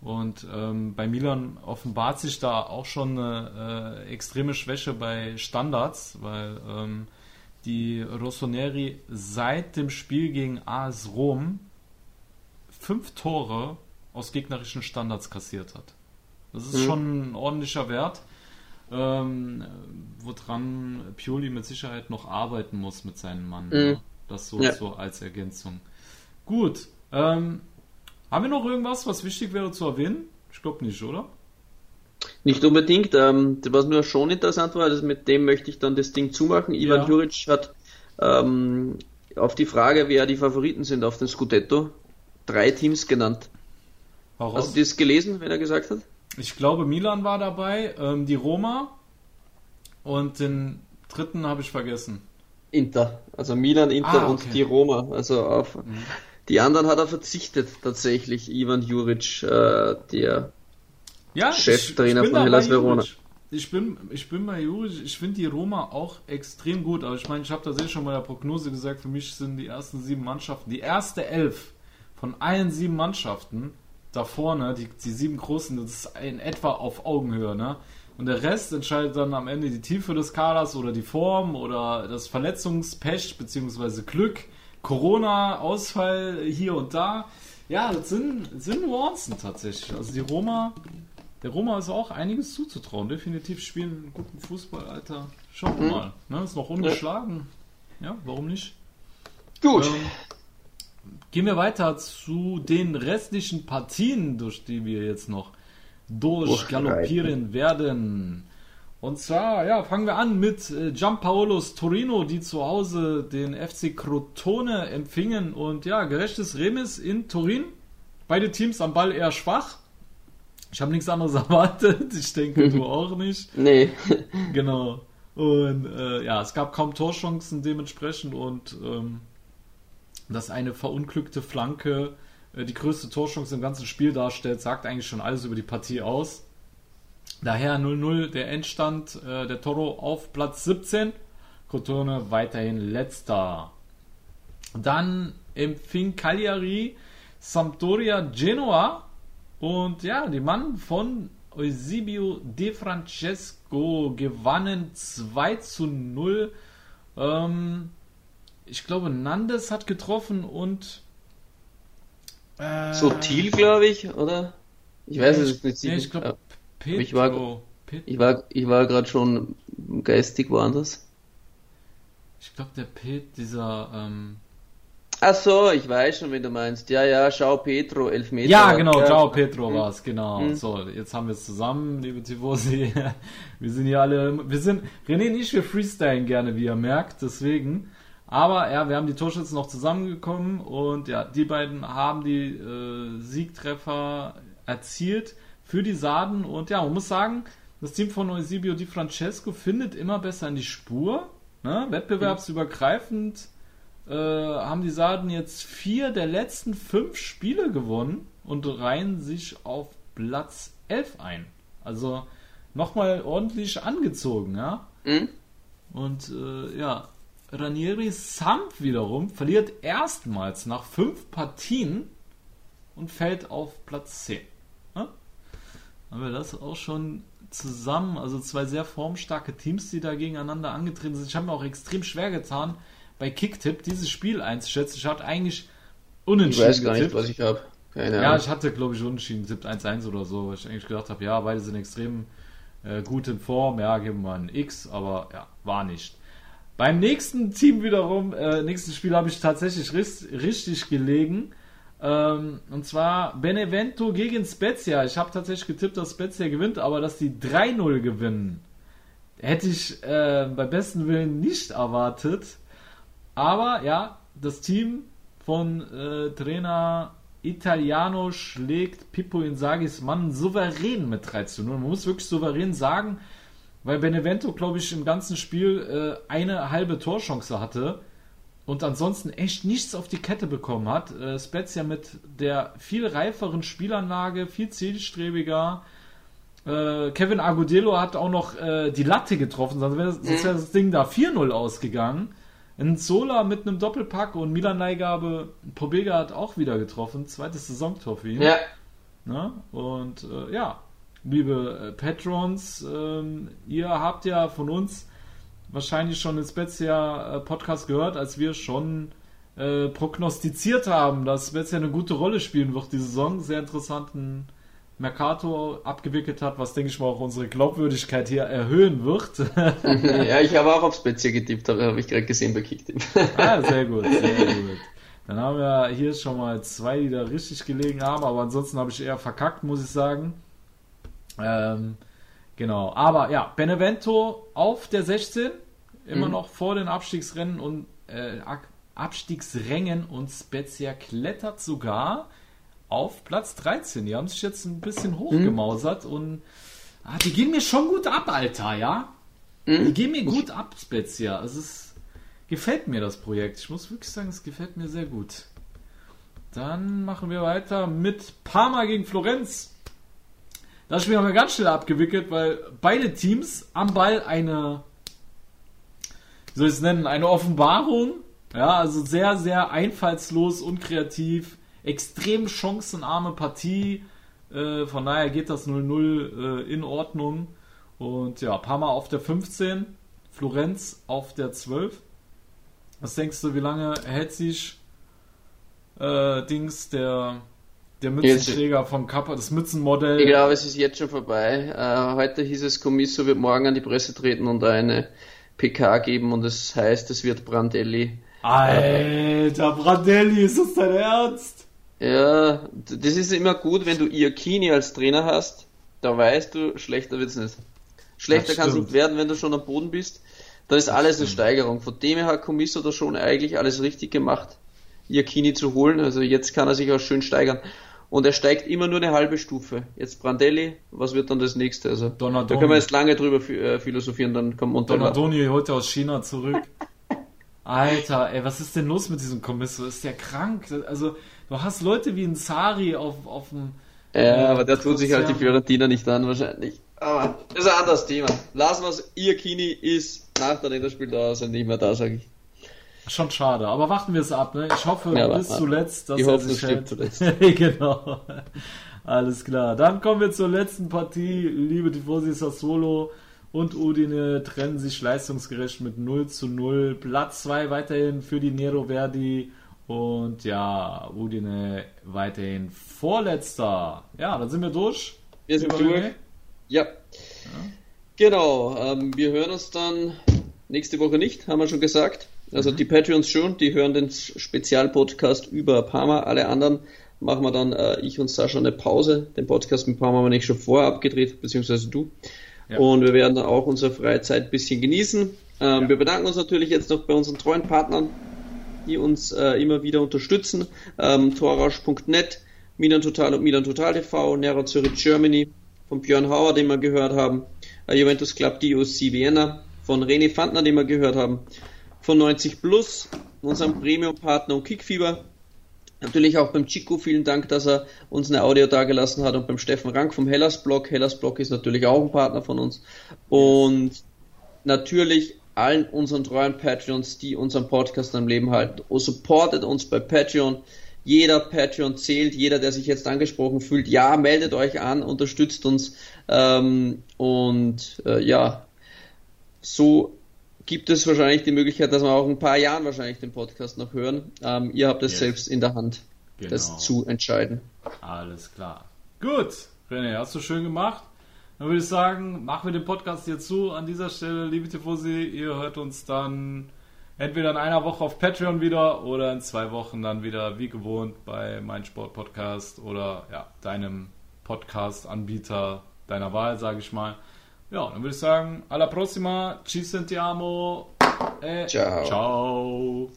Und ähm, bei Milan offenbart sich da auch schon eine äh, extreme Schwäche bei Standards, weil ähm, die Rossoneri seit dem Spiel gegen AS Rom fünf Tore aus gegnerischen Standards kassiert hat. Das ist mhm. schon ein ordentlicher Wert, ähm, woran Pioli mit Sicherheit noch arbeiten muss mit seinem Mann. Mhm. Ne? Das so, ja. so als Ergänzung. Gut. Ähm, haben wir noch irgendwas, was wichtig wäre zu erwähnen? Ich glaube nicht, oder? Nicht unbedingt. Ähm, was mir schon interessant war, also mit dem möchte ich dann das Ding zumachen. Ivan ja. Juric hat ähm, auf die Frage, wer die Favoriten sind auf den Scudetto, drei Teams genannt. Warum? Hast du das gelesen, wenn er gesagt hat? Ich glaube, Milan war dabei, ähm, die Roma und den dritten habe ich vergessen. Inter. Also Milan, Inter ah, okay. und die Roma. Also auf mhm. Die anderen hat er verzichtet tatsächlich. Ivan Juric, äh, der ja, Cheftrainer von Hellas Verona. Ich bin, ich bin bei Juric, ich finde die Roma auch extrem gut, aber ich meine, ich habe da sehr schon mal der Prognose gesagt, für mich sind die ersten sieben Mannschaften, die erste Elf von allen sieben Mannschaften da vorne, die, die sieben großen, das ist in etwa auf Augenhöhe, ne? Und der Rest entscheidet dann am Ende die Tiefe des Kaders oder die Form oder das Verletzungspech bzw. Glück, Corona, Ausfall hier und da. Ja, das sind, das sind Nuancen tatsächlich. Also die Roma, der Roma ist auch einiges zuzutrauen. Definitiv spielen einen guten Fußball, Alter. Schauen wir mhm. mal. Ne? Ist noch ungeschlagen. Ja, warum nicht? Gut. Ähm, Gehen wir weiter zu den restlichen Partien, durch die wir jetzt noch durchgaloppieren werden. Und zwar, ja, fangen wir an mit äh, Giampaolos Torino, die zu Hause den FC Crotone empfingen. Und ja, gerechtes Remis in Turin. Beide Teams am Ball eher schwach. Ich habe nichts anderes erwartet. Ich denke, du auch nicht. Nee. Genau. Und äh, ja, es gab kaum Torchancen dementsprechend und ähm, dass eine verunglückte Flanke äh, die größte Torchance im ganzen Spiel darstellt, sagt eigentlich schon alles über die Partie aus. Daher 0-0 der Endstand äh, der Toro auf Platz 17. Crotone weiterhin letzter. Dann empfing Cagliari Sampdoria Genoa und ja, die Mann von Eusebio De Francesco gewannen 2 zu 0. Ähm, ich glaube, Nandes hat getroffen und. Äh, Sotil, glaube ich, oder? Ich weiß es nicht. Nee, ich glaube, Petro. Ich war, ich war, ich war gerade schon geistig woanders. Ich glaube, der Pet, dieser. Ähm, Ach so, ich weiß schon, wie du meinst. Ja, ja, Schau Petro, Elfmeter. Ja, genau, ja. Ciao Petro war es, genau. Mhm. So, jetzt haben wir es zusammen, liebe Tifosi. wir sind hier alle, wir sind, René nicht, wir freestylen gerne, wie ihr merkt, deswegen. Aber ja, wir haben die Torschützen noch zusammengekommen und ja, die beiden haben die äh, Siegtreffer erzielt für die Sarden. Und ja, man muss sagen, das Team von Eusebio Di Francesco findet immer besser in die Spur. Ne? Wettbewerbsübergreifend äh, haben die Sarden jetzt vier der letzten fünf Spiele gewonnen und reihen sich auf Platz 11 ein. Also nochmal ordentlich angezogen, ja. Mhm. Und äh, ja, Ranieri Samp wiederum verliert erstmals nach fünf Partien und fällt auf Platz 10. Haben wir das auch schon zusammen, also zwei sehr formstarke Teams, die da gegeneinander angetreten sind. Ich habe mir auch extrem schwer getan, bei Kicktip dieses Spiel einzuschätzen. Ich hatte eigentlich unentschieden. Ich weiß gar getippt. nicht, was ich habe. Keine ja, ich hatte, glaube ich, unentschieden tippt 1-1 oder so, weil ich eigentlich gedacht habe, ja, beide sind extrem äh, gut in Form, ja, geben wir ein X, aber ja, war nicht. Beim nächsten Team wiederum, äh, nächsten Spiel habe ich tatsächlich richtig, richtig gelegen. Ähm, und zwar Benevento gegen Spezia. Ich habe tatsächlich getippt, dass Spezia gewinnt, aber dass die 3-0 gewinnen, hätte ich äh, bei besten Willen nicht erwartet. Aber ja, das Team von äh, Trainer Italiano schlägt Pippo Inzagis Mann souverän mit 3 zu 0. Man muss wirklich souverän sagen, weil Benevento, glaube ich, im ganzen Spiel äh, eine halbe Torchance hatte und ansonsten echt nichts auf die Kette bekommen hat. Äh, Spezia mit der viel reiferen Spielanlage, viel zielstrebiger. Äh, Kevin Agudelo hat auch noch äh, die Latte getroffen, sonst wäre das, mhm. wär das Ding da 4-0 ausgegangen. Ein Zola mit einem Doppelpack und Milan-Leihgabe Pobega hat auch wieder getroffen. Zweites Saisontor für ihn. Ja. Na? Und äh, ja, liebe äh, Patrons, ähm, ihr habt ja von uns wahrscheinlich schon den Spezia äh, Podcast gehört, als wir schon äh, prognostiziert haben, dass Spezia eine gute Rolle spielen wird die Saison. Sehr interessanten Mercato abgewickelt hat, was denke ich mal auch unsere Glaubwürdigkeit hier erhöhen wird. ja, ich habe auch auf Spezia getippt, habe ich gerade gesehen bei Kicktipp. ah, sehr gut, sehr gut. Dann haben wir hier schon mal zwei, die da richtig gelegen haben, aber ansonsten habe ich eher verkackt, muss ich sagen. Ähm, genau, aber ja, Benevento auf der 16, immer mhm. noch vor den Abstiegsrennen und äh, Abstiegsrängen und Spezia klettert sogar auf Platz 13. Die haben sich jetzt ein bisschen hochgemausert mhm. und ah, die gehen mir schon gut ab, Alter, ja? Mhm. Die gehen mir gut ab, Spezia. Also es gefällt mir das Projekt. Ich muss wirklich sagen, es gefällt mir sehr gut. Dann machen wir weiter mit Parma gegen Florenz. Das Spiel haben wir ganz schnell abgewickelt, weil beide Teams am Ball eine, wie soll ich es nennen, eine Offenbarung. Ja, also sehr, sehr einfallslos, unkreativ extrem chancenarme Partie. Äh, von daher geht das 0-0 äh, in Ordnung. Und ja, Parma auf der 15, Florenz auf der 12. Was denkst du, wie lange hält sich äh, Dings der, der Mützenträger vom Kappa, das Mützenmodell? Ich glaube, es ist jetzt schon vorbei. Äh, heute hieß es, Commisso wird morgen an die Presse treten und eine PK geben und es das heißt, es wird Brandelli. Alter, Brandelli, ist das dein Ernst? Ja, das ist immer gut, wenn du Iakini als Trainer hast, da weißt du, schlechter wird's nicht. Schlechter kann es nicht werden, wenn du schon am Boden bist. Dann ist alles eine Steigerung. Von dem her hat Comiso da schon eigentlich alles richtig gemacht, Iakini zu holen. Also jetzt kann er sich auch schön steigern. Und er steigt immer nur eine halbe Stufe. Jetzt Brandelli, was wird dann das nächste? Also, Donadoni. da können wir jetzt lange drüber äh, philosophieren, dann kommt Montella. Donadoni heute aus China zurück. Alter, ey, was ist denn los mit diesem Commisso? Ist der krank? Also, du hast Leute wie ein Sari auf, auf dem. Ja, äh, aber der tut sich halt die Fiorentina nicht an, wahrscheinlich. Aber das ist ein anderes Thema. Lassen wir es. Iakini ist nach der Länderspiel da, also nicht mehr da, sage ich. Schon schade, aber warten wir es ab, ne? Ich hoffe ja, bis aber, zuletzt, dass ich er hoffe, sich hält. zuletzt. genau. Alles klar. Dann kommen wir zur letzten Partie. Liebe Tifosi Sassolo und Udine trennen sich leistungsgerecht mit 0 zu 0. Platz 2 weiterhin für die Nero Verdi und ja, Udine weiterhin vorletzter. Ja, dann sind wir durch. Wir sind durch. Ja. ja. Genau, ähm, wir hören uns dann nächste Woche nicht, haben wir schon gesagt. Also die Patreons schon, die hören den Spezialpodcast über Parma. Alle anderen machen wir dann, äh, ich und Sascha, eine Pause. Den Podcast mit Parma haben wir nicht schon vorher abgedreht, beziehungsweise du. Und wir werden auch unsere Freizeit ein bisschen genießen. Ähm, ja. Wir bedanken uns natürlich jetzt noch bei unseren treuen Partnern, die uns äh, immer wieder unterstützen. Ähm, Torrausch.net, Milan Total und Milan Total TV, Nero Zürich Germany, von Björn Hauer, den wir gehört haben, äh, Juventus Club DOC Vienna, von René Fandner, den wir gehört haben, von 90 Plus, unserem Premium-Partner und Kickfieber, Natürlich auch beim Chico vielen Dank, dass er uns eine Audio dagelassen hat und beim Steffen Rank vom Hellas Blog. Hellas Blog ist natürlich auch ein Partner von uns. Und natürlich allen unseren treuen Patreons, die unseren Podcast am Leben halten. Oh, supportet uns bei Patreon. Jeder Patreon zählt, jeder, der sich jetzt angesprochen fühlt, ja, meldet euch an, unterstützt uns. Ähm, und äh, ja, so gibt es wahrscheinlich die Möglichkeit, dass wir auch in ein paar Jahren wahrscheinlich den Podcast noch hören. Ähm, ihr habt es yes. selbst in der Hand, genau. das zu entscheiden. Alles klar. Gut, René, hast du schön gemacht. Dann würde ich sagen, machen wir den Podcast hier zu. An dieser Stelle, liebe Tifosi, ihr hört uns dann entweder in einer Woche auf Patreon wieder oder in zwei Wochen dann wieder wie gewohnt bei mein Sport Podcast oder ja, deinem Podcast-Anbieter deiner Wahl, sage ich mal. Ja, dann würde ich sagen, alla prossima, ci sentiamo. E Ciao. Ciao.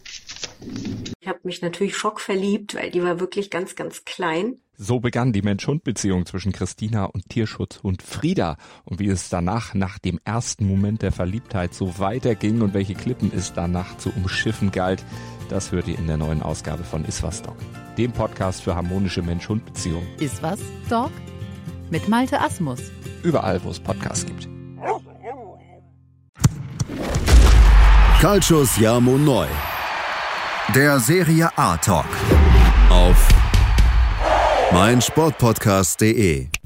Ich habe mich natürlich schockverliebt, weil die war wirklich ganz, ganz klein. So begann die Mensch-Hund-Beziehung zwischen Christina und Tierschutzhund Frieda. Und wie es danach, nach dem ersten Moment der Verliebtheit, so weiterging und welche Klippen es danach zu umschiffen galt, das hört ihr in der neuen Ausgabe von Iswas Dog, dem Podcast für harmonische Mensch-Hund-Beziehungen. Iswas Dog? Mit Malte Asmus. Überall, wo es Podcasts gibt. Calcius Jamo Neu. Der Serie A Talk. Auf meinsportpodcast.de